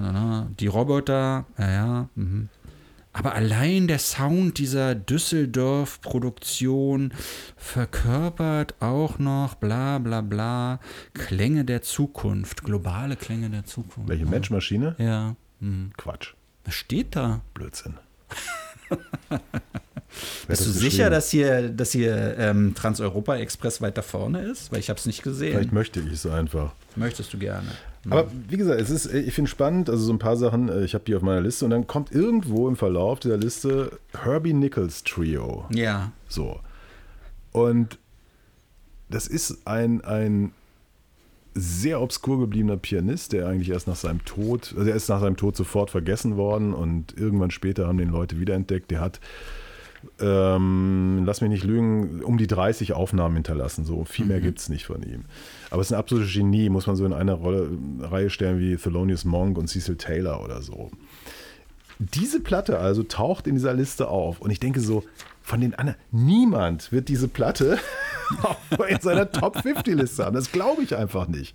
na, na, die Roboter, ja, ja, mhm. Aber allein der Sound dieser Düsseldorf-Produktion verkörpert auch noch bla bla bla Klänge der Zukunft, globale Klänge der Zukunft. Welche Matchmaschine? Ja. Hm. Quatsch. Was steht da? Blödsinn. Bist du sicher, dass hier, dass hier ähm, Trans-Europa-Express weiter vorne ist? Weil ich habe es nicht gesehen. Vielleicht möchte ich es einfach. Möchtest du gerne. Aber wie gesagt, es ist, ich finde spannend, also so ein paar Sachen, äh, ich habe die auf meiner Liste und dann kommt irgendwo im Verlauf dieser Liste Herbie Nichols Trio. Ja. So. Und das ist ein, ein sehr obskur gebliebener Pianist, der eigentlich erst nach seinem Tod, also er ist nach seinem Tod sofort vergessen worden und irgendwann später haben den Leute wiederentdeckt. Der hat, ähm, lass mich nicht lügen, um die 30 Aufnahmen hinterlassen. So viel mehr Mhm. gibt es nicht von ihm. Aber es ist ein absolutes Genie, muss man so in eine Rolle, Reihe stellen wie Thelonious Monk und Cecil Taylor oder so. Diese Platte also taucht in dieser Liste auf und ich denke so, von den anderen, niemand wird diese Platte in seiner Top 50 Liste haben. Das glaube ich einfach nicht.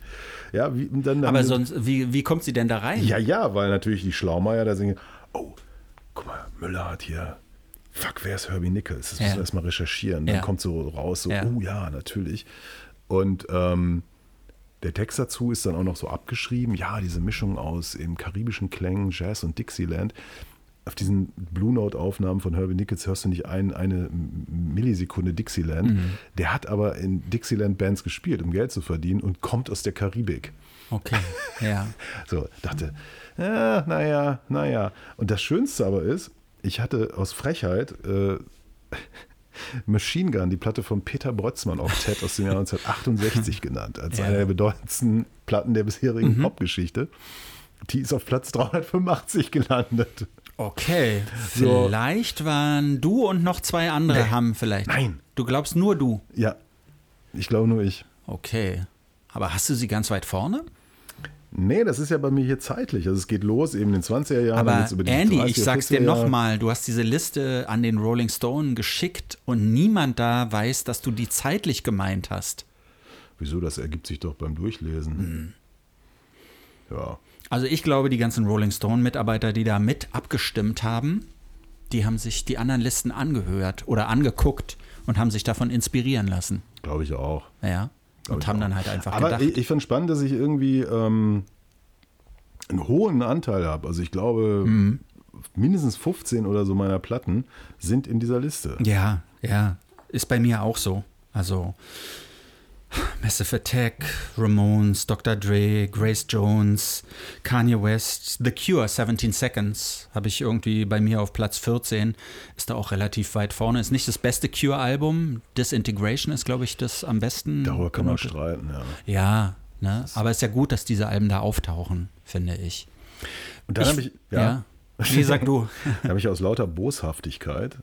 Ja, wie, dann, Aber sonst, wie, wie kommt sie denn da rein? ja, ja, weil natürlich die Schlaumeier da singen, oh, guck mal, Müller hat hier, fuck, wer ist Herbie Nichols? Das müssen wir erstmal recherchieren. Dann kommt so raus, so, oh ja, natürlich. Und ähm, der Text dazu ist dann auch noch so abgeschrieben, ja, diese Mischung aus eben karibischen Klängen, Jazz und Dixieland. Auf diesen Blue Note-Aufnahmen von Herbie Nichols hörst du nicht ein, eine Millisekunde Dixieland. Mhm. Der hat aber in Dixieland-Bands gespielt, um Geld zu verdienen und kommt aus der Karibik. Okay, ja. So, dachte, ja, naja, naja. Und das Schönste aber ist, ich hatte aus Frechheit äh, Machine Gun, die Platte von Peter Brötzmann Octet aus dem Jahr 1968 genannt, als Ja. eine der bedeutendsten Platten der bisherigen Popgeschichte. Die ist auf Platz 385 gelandet. Okay, So. vielleicht waren du und noch zwei andere Nee. haben vielleicht. Nein. Du glaubst nur du. Ja, ich glaube nur ich. Okay. Aber hast du sie ganz weit vorne? Nee, das ist ja bei mir hier zeitlich. Also es geht los eben in den 20er Jahren. Aber über die Andy, 30er, ich sag's dir 40er Jahre. nochmal, du hast diese Liste an den Rolling Stone geschickt und niemand da weiß, dass du die zeitlich gemeint hast. Wieso? Das ergibt sich doch beim Durchlesen. Ja. Also ich glaube, die ganzen Rolling Stone-Mitarbeiter, die da mit abgestimmt haben, die haben sich die anderen Listen angehört oder angeguckt und haben sich davon inspirieren lassen. Glaube ich auch. Ja. Und ich haben auch. dann halt einfach Aber gedacht. ich, ich finde spannend, dass ich irgendwie ähm, einen hohen Anteil habe. Also ich glaube, Mhm. mindestens 15 oder so meiner Platten sind in dieser Liste. Ja, ja. Ist bei mir auch so. Also Massive Attack, Ramones, Dr. Dre, Grace Jones, Kanye West, The Cure, 17 Seconds habe ich irgendwie bei mir auf Platz 14. Ist da auch relativ weit vorne. Ist nicht das beste Cure-Album. Disintegration ist, glaube ich, das am besten. Darüber kann man Genau. streiten, ja. Ja, ne? aber ist ja gut, dass diese Alben da auftauchen, finde ich. Und dann habe ich, ja. Wie sag du? da habe ich aus lauter Boshaftigkeit,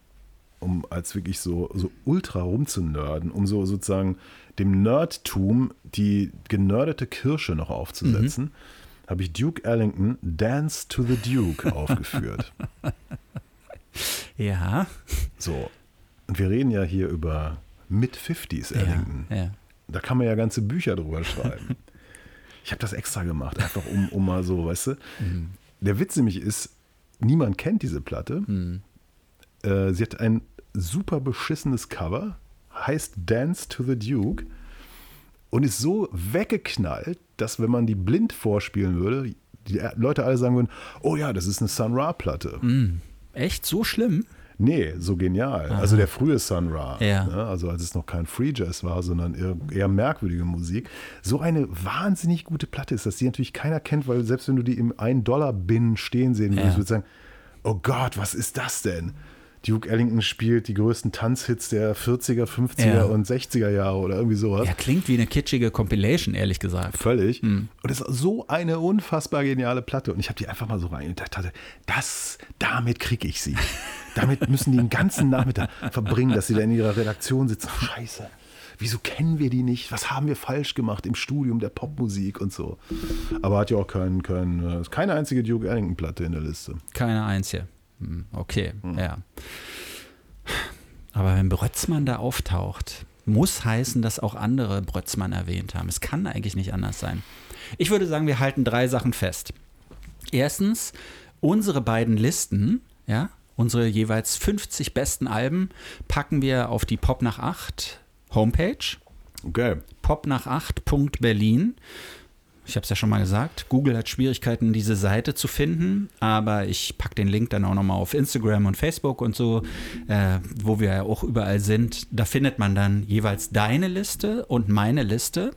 um als wirklich so, so ultra rumzunörden, um so sozusagen dem Nerdtum die genördete Kirsche noch aufzusetzen, Mhm. habe ich Duke Ellington Dance to the Duke aufgeführt. Ja. So. Und wir reden ja hier über Mid-50s Ja, Ellington. ja. Da kann man ja ganze Bücher drüber schreiben. ich habe das extra gemacht, einfach um, um mal so, weißt du. Der Witz nämlich ist, niemand kennt diese Platte. Äh, sie hat ein super beschissenes Cover, heißt Dance to the Duke und ist so weggeknallt, dass wenn man die blind vorspielen würde, die Leute alle sagen würden, oh ja, das ist eine Sun Ra-Platte. Echt so schlimm? Nee, so genial. Also der frühe Sun Ra. Ja. Ne? Also als es noch kein Free Jazz war, sondern eher, eher merkwürdige Musik. So eine wahnsinnig gute Platte ist das, die natürlich keiner kennt, weil selbst wenn du die im 1-Dollar-Bin stehen sehen würdest, Ja. würdest du sagen, oh Gott, was ist das denn? Duke Ellington spielt die größten Tanzhits der 40er, 50er Ja. und 60er Jahre oder irgendwie sowas. Ja, klingt wie eine kitschige Compilation, ehrlich gesagt. Völlig. Hm. Und es ist so eine unfassbar geniale Platte. Und ich habe die einfach mal so rein und dachte, das, damit kriege ich sie. Damit müssen die den ganzen Nachmittag verbringen, dass sie da in ihrer Redaktion sitzen. Scheiße. Wieso kennen wir die nicht? Was haben wir falsch gemacht im Studium der Popmusik und so? Aber hat ja auch kein, kein, äh, keine einzige Duke Ellington-Platte in der Liste. Keine einzige. Hm, Okay, ja. Aber wenn Brötzmann da auftaucht, muss heißen, dass auch andere Brötzmann erwähnt haben. Es kann eigentlich nicht anders sein. Ich würde sagen, wir halten drei Sachen fest. Erstens, unsere beiden Listen, ja, Unsere jeweils 50 besten Alben packen wir auf die Pop nach 8 Homepage. Okay. Pop nach 8.berlin. Ich habe es ja schon mal gesagt, Google hat Schwierigkeiten, diese Seite zu finden, aber ich packe den Link dann auch nochmal auf Instagram und Facebook und so, äh, wo wir ja auch überall sind. Da findet man dann jeweils deine Liste und meine Liste.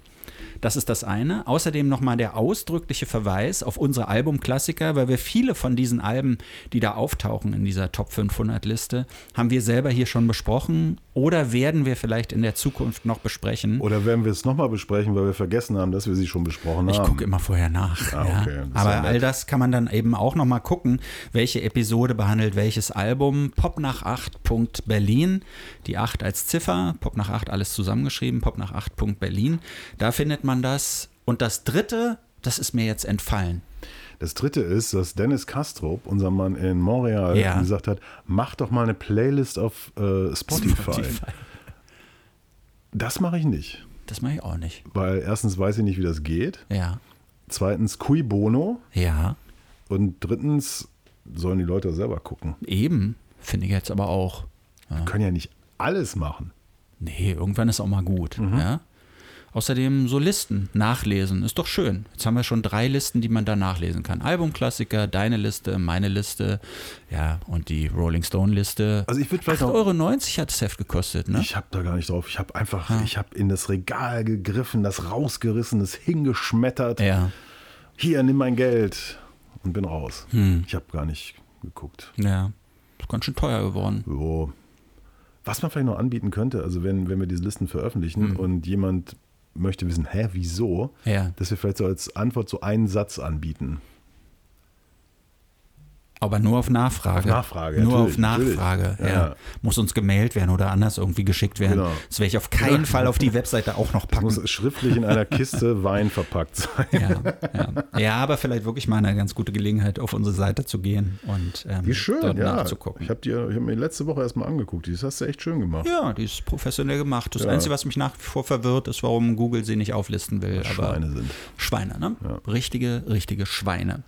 Das ist das eine. Außerdem nochmal der ausdrückliche Verweis auf unsere Albumklassiker, weil wir viele von diesen Alben, die da auftauchen in dieser Top 500 Liste, haben wir selber hier schon besprochen oder werden wir vielleicht in der Zukunft noch besprechen. Oder werden wir es nochmal besprechen, weil wir vergessen haben, dass wir sie schon besprochen Ich haben? gucke immer vorher nach. Ah, ja. okay, ist Aber ja all das kann man dann eben auch nochmal gucken, welche Episode behandelt welches Album. Pop nach 8.berlin, die 8 als Ziffer, Pop nach 8 alles zusammengeschrieben, Pop nach 8.berlin. Da findet man das. Und das dritte, das ist mir jetzt entfallen. Das dritte ist, dass Dennis Kastrop, unser Mann in Montreal, Ja. gesagt hat, mach doch mal eine Playlist auf äh, Spotify. Das mache ich nicht. Das mache ich auch nicht. Weil erstens weiß ich nicht, wie das geht. Ja. Zweitens, cui bono. Ja. Und drittens sollen die Leute selber gucken. Eben. Finde ich jetzt aber auch. Wir können ja nicht alles machen. Nee, irgendwann ist auch mal gut. Mhm. Ja? Außerdem so Listen, nachlesen, ist doch schön. Jetzt haben wir schon drei Listen, die man da nachlesen kann. Albumklassiker, deine Liste, meine Liste, ja, und die Rolling Stone Liste. Also ich würde vielleicht 8,90 noch. Euro hat das Heft gekostet, ne? Ich habe da gar nicht drauf. Ich habe einfach, Ah. ich habe in das Regal gegriffen, das rausgerissen, das hingeschmettert. ja, Hier, nimm mein Geld und bin raus. Hm. Ich habe gar nicht geguckt. ja. Ist ganz schön teuer geworden. Jo. Was man vielleicht noch anbieten könnte, also wenn, wenn wir diese Listen veröffentlichen Hm. und jemand möchte wissen, hä, wieso, Ja. dass wir vielleicht so als Antwort so einen Satz anbieten. Aber nur auf Nachfrage. Auf Nachfrage, Nur auf Nachfrage, ja. Ja. Muss uns gemailt werden oder anders irgendwie geschickt werden. Genau. Das werde ich auf keinen Ja. Fall auf die Webseite auch noch Das packen. muss schriftlich in einer Kiste Wein verpackt sein. Ja, ja. aber vielleicht wirklich mal eine ganz gute Gelegenheit, auf unsere Seite zu gehen und ähm, Wie schön, dort ja. nachzugucken. Ich habe hab mir letzte Woche erstmal angeguckt. Das hast du echt schön gemacht. ja, die ist professionell gemacht. Das. Einzige, was mich nach wie vor verwirrt, ist, warum Google sie nicht auflisten will. Aber Schweine sind. Schweine, ne? Richtige, richtige Schweine.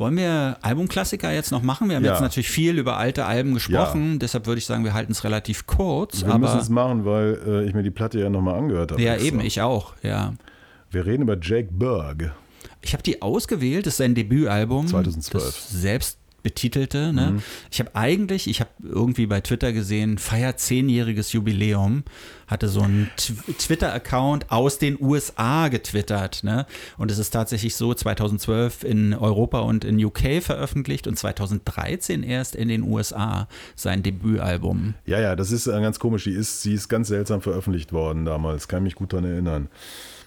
Wollen wir Albumklassiker jetzt noch machen? Wir haben Ja. jetzt natürlich viel über alte Alben gesprochen, deshalb würde ich sagen, wir halten es relativ kurz. Wir müssen es machen, weil äh, ich mir die Platte ja nochmal angehört habe. ja, eben, ich auch, ja. Wir reden über Jake Berg. Ich habe die ausgewählt, das ist sein Debütalbum. 2012. Das selbst betitelte. Ne? Mhm. Ich habe eigentlich, ich habe irgendwie bei Twitter gesehen, feiert zehnjähriges Jubiläum, hatte so einen Tw- Twitter-Account aus den USA getwittert. Ne? Und es ist tatsächlich so 2012 in Europa und in UK veröffentlicht und 2013 erst in den USA sein Debütalbum. Ja, ja, das ist äh, ganz komisch. Die ist, sie ist ganz seltsam veröffentlicht worden damals. Kann mich gut daran erinnern.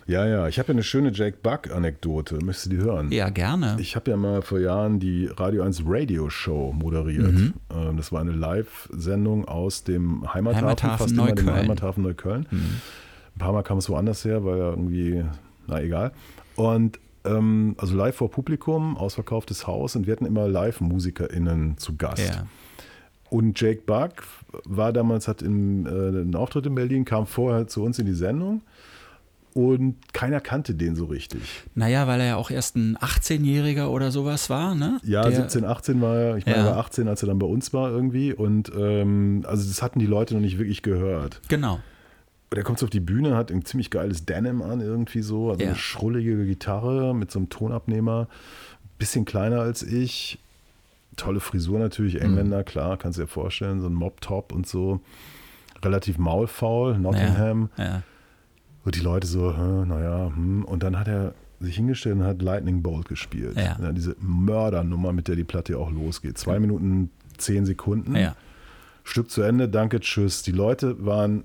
Ja, ja. Ich habe ja eine schöne Jake Buck-Anekdote. Möchtest du die hören? Ja, gerne. Ich habe ja mal vor Jahren die Radio 1 Radio Show moderiert. Mhm. Ähm, Das war eine Live-Sendung aus dem Heimathafen, Heimathafen fast immer dem Neukölln. Heimathafen Neukölln. Mhm. Ein paar Mal kam es woanders her, weil ja irgendwie, na egal. Und ähm, also live vor Publikum, ausverkauftes Haus und wir hatten immer Live-MusikerInnen zu Gast. Ja. Und Jake Buck war damals, hat im, äh, einen Auftritt in Berlin, kam vorher zu uns in die Sendung und keiner kannte den so richtig. Naja, weil er ja auch erst ein 18-Jähriger oder sowas war, ne? Ja, Der- 17, 18 war er, ich meine, Ja. er war 18, als er dann bei uns war irgendwie und ähm, also das hatten die Leute noch nicht wirklich gehört. Genau. Und er kommt so auf die Bühne, hat ein ziemlich geiles Denim an irgendwie so, also Ja. eine schrullige Gitarre mit so einem Tonabnehmer, bisschen kleiner als ich, tolle Frisur natürlich, Engländer, Mhm. klar, kannst du dir vorstellen, so ein Mob-Top und so, relativ maulfaul, Nottingham. Ja, ja. Und die Leute so, naja, hm. und dann hat er sich hingestellt und hat Lightning Bolt gespielt. Ja. diese Mördernummer, mit der die Platte ja auch losgeht. Zwei Minuten, zehn Sekunden. ja. Stück zu Ende, danke, tschüss. Die Leute waren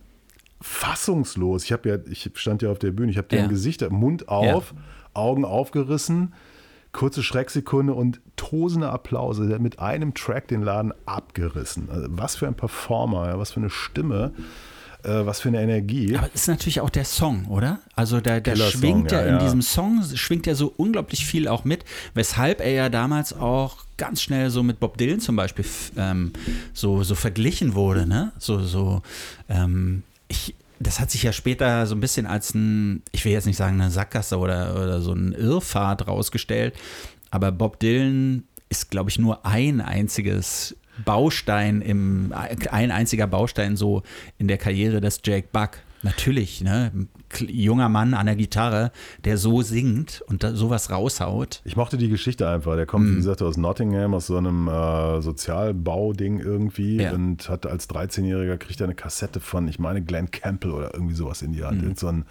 fassungslos. Ich habe ja, ich stand ja auf der Bühne, ich habe Ja. deren Gesichter, Mund auf, Augen aufgerissen, kurze Schrecksekunde und tosende Applause. Der hat mit einem Track den Laden abgerissen. Also was für ein Performer, ja, was für eine Stimme, äh, was für eine Energie. Aber es ist natürlich auch der Song, oder? Also der, der schwingt ja, ja, in diesem Song, schwingt ja so unglaublich viel auch mit, weshalb er ja damals auch ganz schnell so mit Bob Dylan zum Beispiel ähm, so, so verglichen wurde, ne? So, so, ähm, ich, das hat sich ja später so ein bisschen als ein, ich will jetzt nicht sagen eine Sackgasse oder, oder so ein Irrfahrt rausgestellt, aber Bob Dylan ist, glaube ich, nur ein einziges Baustein im, ein einziger Baustein so in der Karriere des Jake Buck. Natürlich, ne? junger Mann an der Gitarre, der so singt und da sowas raushaut. Ich mochte die Geschichte einfach. Der kommt, mm. wie gesagt, aus Nottingham, aus so einem äh, Sozialbauding irgendwie ja. und hat als 13-Jähriger kriegt er eine Kassette von, ich meine, Glenn Campbell oder irgendwie sowas in die Hand. Mm. So ein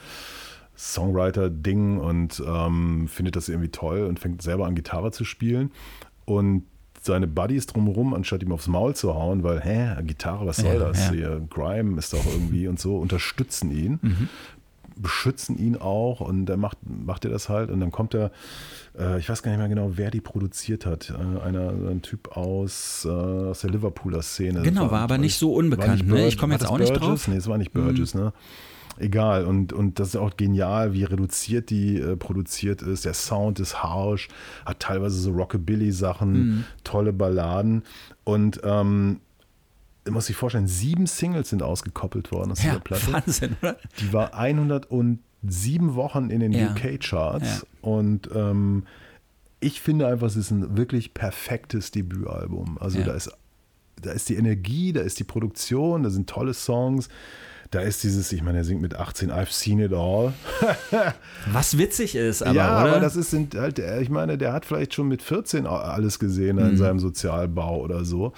Songwriter-Ding und ähm, findet das irgendwie toll und fängt selber an, Gitarre zu spielen. Und seine Buddies drumherum, anstatt ihm aufs Maul zu hauen, weil, hä, Gitarre, was soll ja, das? Ja. Hier, Grime ist doch irgendwie und so, unterstützen ihn, mhm. beschützen ihn auch und dann macht, macht er das halt und dann kommt er, äh, ich weiß gar nicht mehr genau, wer die produziert hat, äh, einer, ein Typ aus, äh, aus der Liverpooler Szene. Genau, war, war aber nicht so unbekannt, nicht ne? Ich komme jetzt auch Burgess? nicht drauf. Nee, es war nicht Burgess, mhm. ne? Egal. Und, und das ist auch genial, wie reduziert die äh, produziert ist. Der Sound ist harsh, hat teilweise so Rockabilly-Sachen, mhm. tolle Balladen. Und ähm, muss sich vorstellen, sieben Singles sind ausgekoppelt worden aus ja, dieser Platte. Wahnsinn, oder? Die war 107 Wochen in den ja. UK-Charts. Ja. Und ähm, ich finde einfach, es ist ein wirklich perfektes Debütalbum. Also da ist da ist die Energie, da ist die Produktion, da sind tolle Songs da ist dieses, ich meine, er singt mit 18, I've seen it all. Was witzig ist, aber, ja, oder? aber das ist halt, ich meine, der hat vielleicht schon mit 14 alles gesehen mhm. in seinem Sozialbau oder so.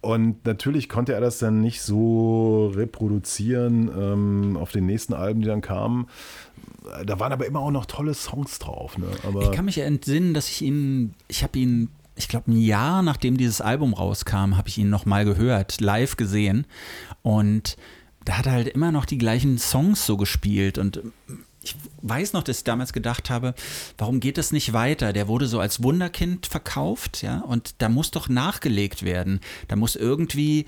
Und natürlich konnte er das dann nicht so reproduzieren ähm, auf den nächsten Alben, die dann kamen. Da waren aber immer auch noch tolle Songs drauf. Ne? Ich kann mich entsinnen, dass ich ihn, ich habe ihn ich glaube, ein Jahr nachdem dieses Album rauskam, habe ich ihn nochmal gehört, live gesehen. Und da hat er halt immer noch die gleichen Songs so gespielt und ich weiß noch, dass ich damals gedacht habe, warum geht das nicht weiter? Der wurde so als Wunderkind verkauft, ja, und da muss doch nachgelegt werden. Da muss irgendwie,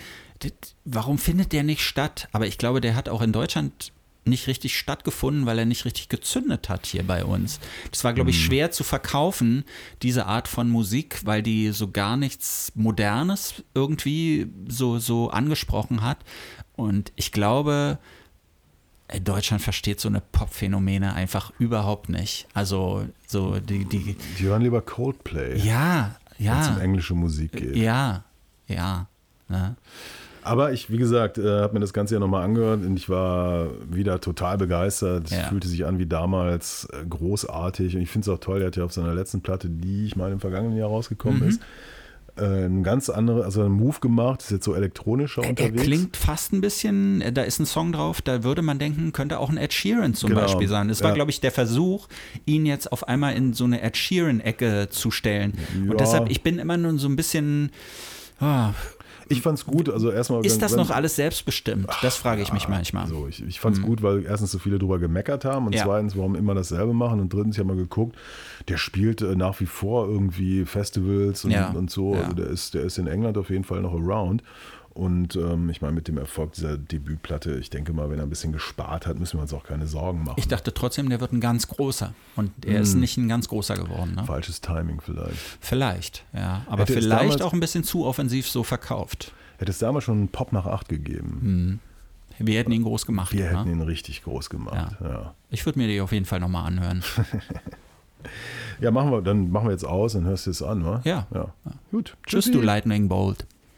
warum findet der nicht statt? Aber ich glaube, der hat auch in Deutschland nicht richtig stattgefunden, weil er nicht richtig gezündet hat hier bei uns. Das war, glaube ich, mhm. schwer zu verkaufen, diese Art von Musik, weil die so gar nichts Modernes irgendwie so, so angesprochen hat. Und ich glaube, Deutschland versteht so eine Pop-Phänomene einfach überhaupt nicht. Also so die, die. Die hören lieber Coldplay. Ja, ja. Wenn es um englische Musik geht. Ja, ja. Ne? Aber ich, wie gesagt, äh, habe mir das Ganze ja nochmal angehört und ich war wieder total begeistert. Es ja. fühlte sich an wie damals äh, großartig und ich finde es auch toll. Er hat ja auf seiner letzten Platte, die ich mal im vergangenen Jahr rausgekommen mhm. ist, ein ganz andere, also ein Move gemacht, ist jetzt so elektronischer er, unterwegs. Er klingt fast ein bisschen, da ist ein Song drauf, da würde man denken, könnte auch ein Ed Sheeran zum genau. Beispiel sein. Das war, ja. glaube ich, der Versuch, ihn jetzt auf einmal in so eine Ed Sheeran-Ecke zu stellen. Ja. Und deshalb, ich bin immer nur so ein bisschen. Oh, ich fand es gut. Also erstmal. Ist das noch alles selbstbestimmt? Das frage ich mich manchmal. Also ich, ich fand es mhm. gut, weil erstens so viele drüber gemeckert haben und ja. zweitens, warum immer dasselbe machen und drittens, ich habe mal geguckt, der spielt äh, nach wie vor irgendwie Festivals und, ja. und so. Ja. Also der ist, der ist in England auf jeden Fall noch around. Und ähm, ich meine, mit dem Erfolg dieser Debütplatte, ich denke mal, wenn er ein bisschen gespart hat, müssen wir uns auch keine Sorgen machen. Ich dachte trotzdem, der wird ein ganz großer. Und er mm. ist hm. nicht ein ganz großer geworden. Ne? Falsches Timing vielleicht. Vielleicht, ja. Aber Hätte vielleicht auch ein bisschen zu offensiv so verkauft. Hätte es damals schon einen Pop nach 8 gegeben. Mhm. Wir hätten ihn groß gemacht. Wir hätten ihn richtig groß gemacht, ja. ja. Ich würde mir die auf jeden Fall nochmal anhören. ja, machen wir, dann machen wir jetzt aus und hörst du es an, wa? Ja. ja. Gut. Tschüss, du Lightning Bolt.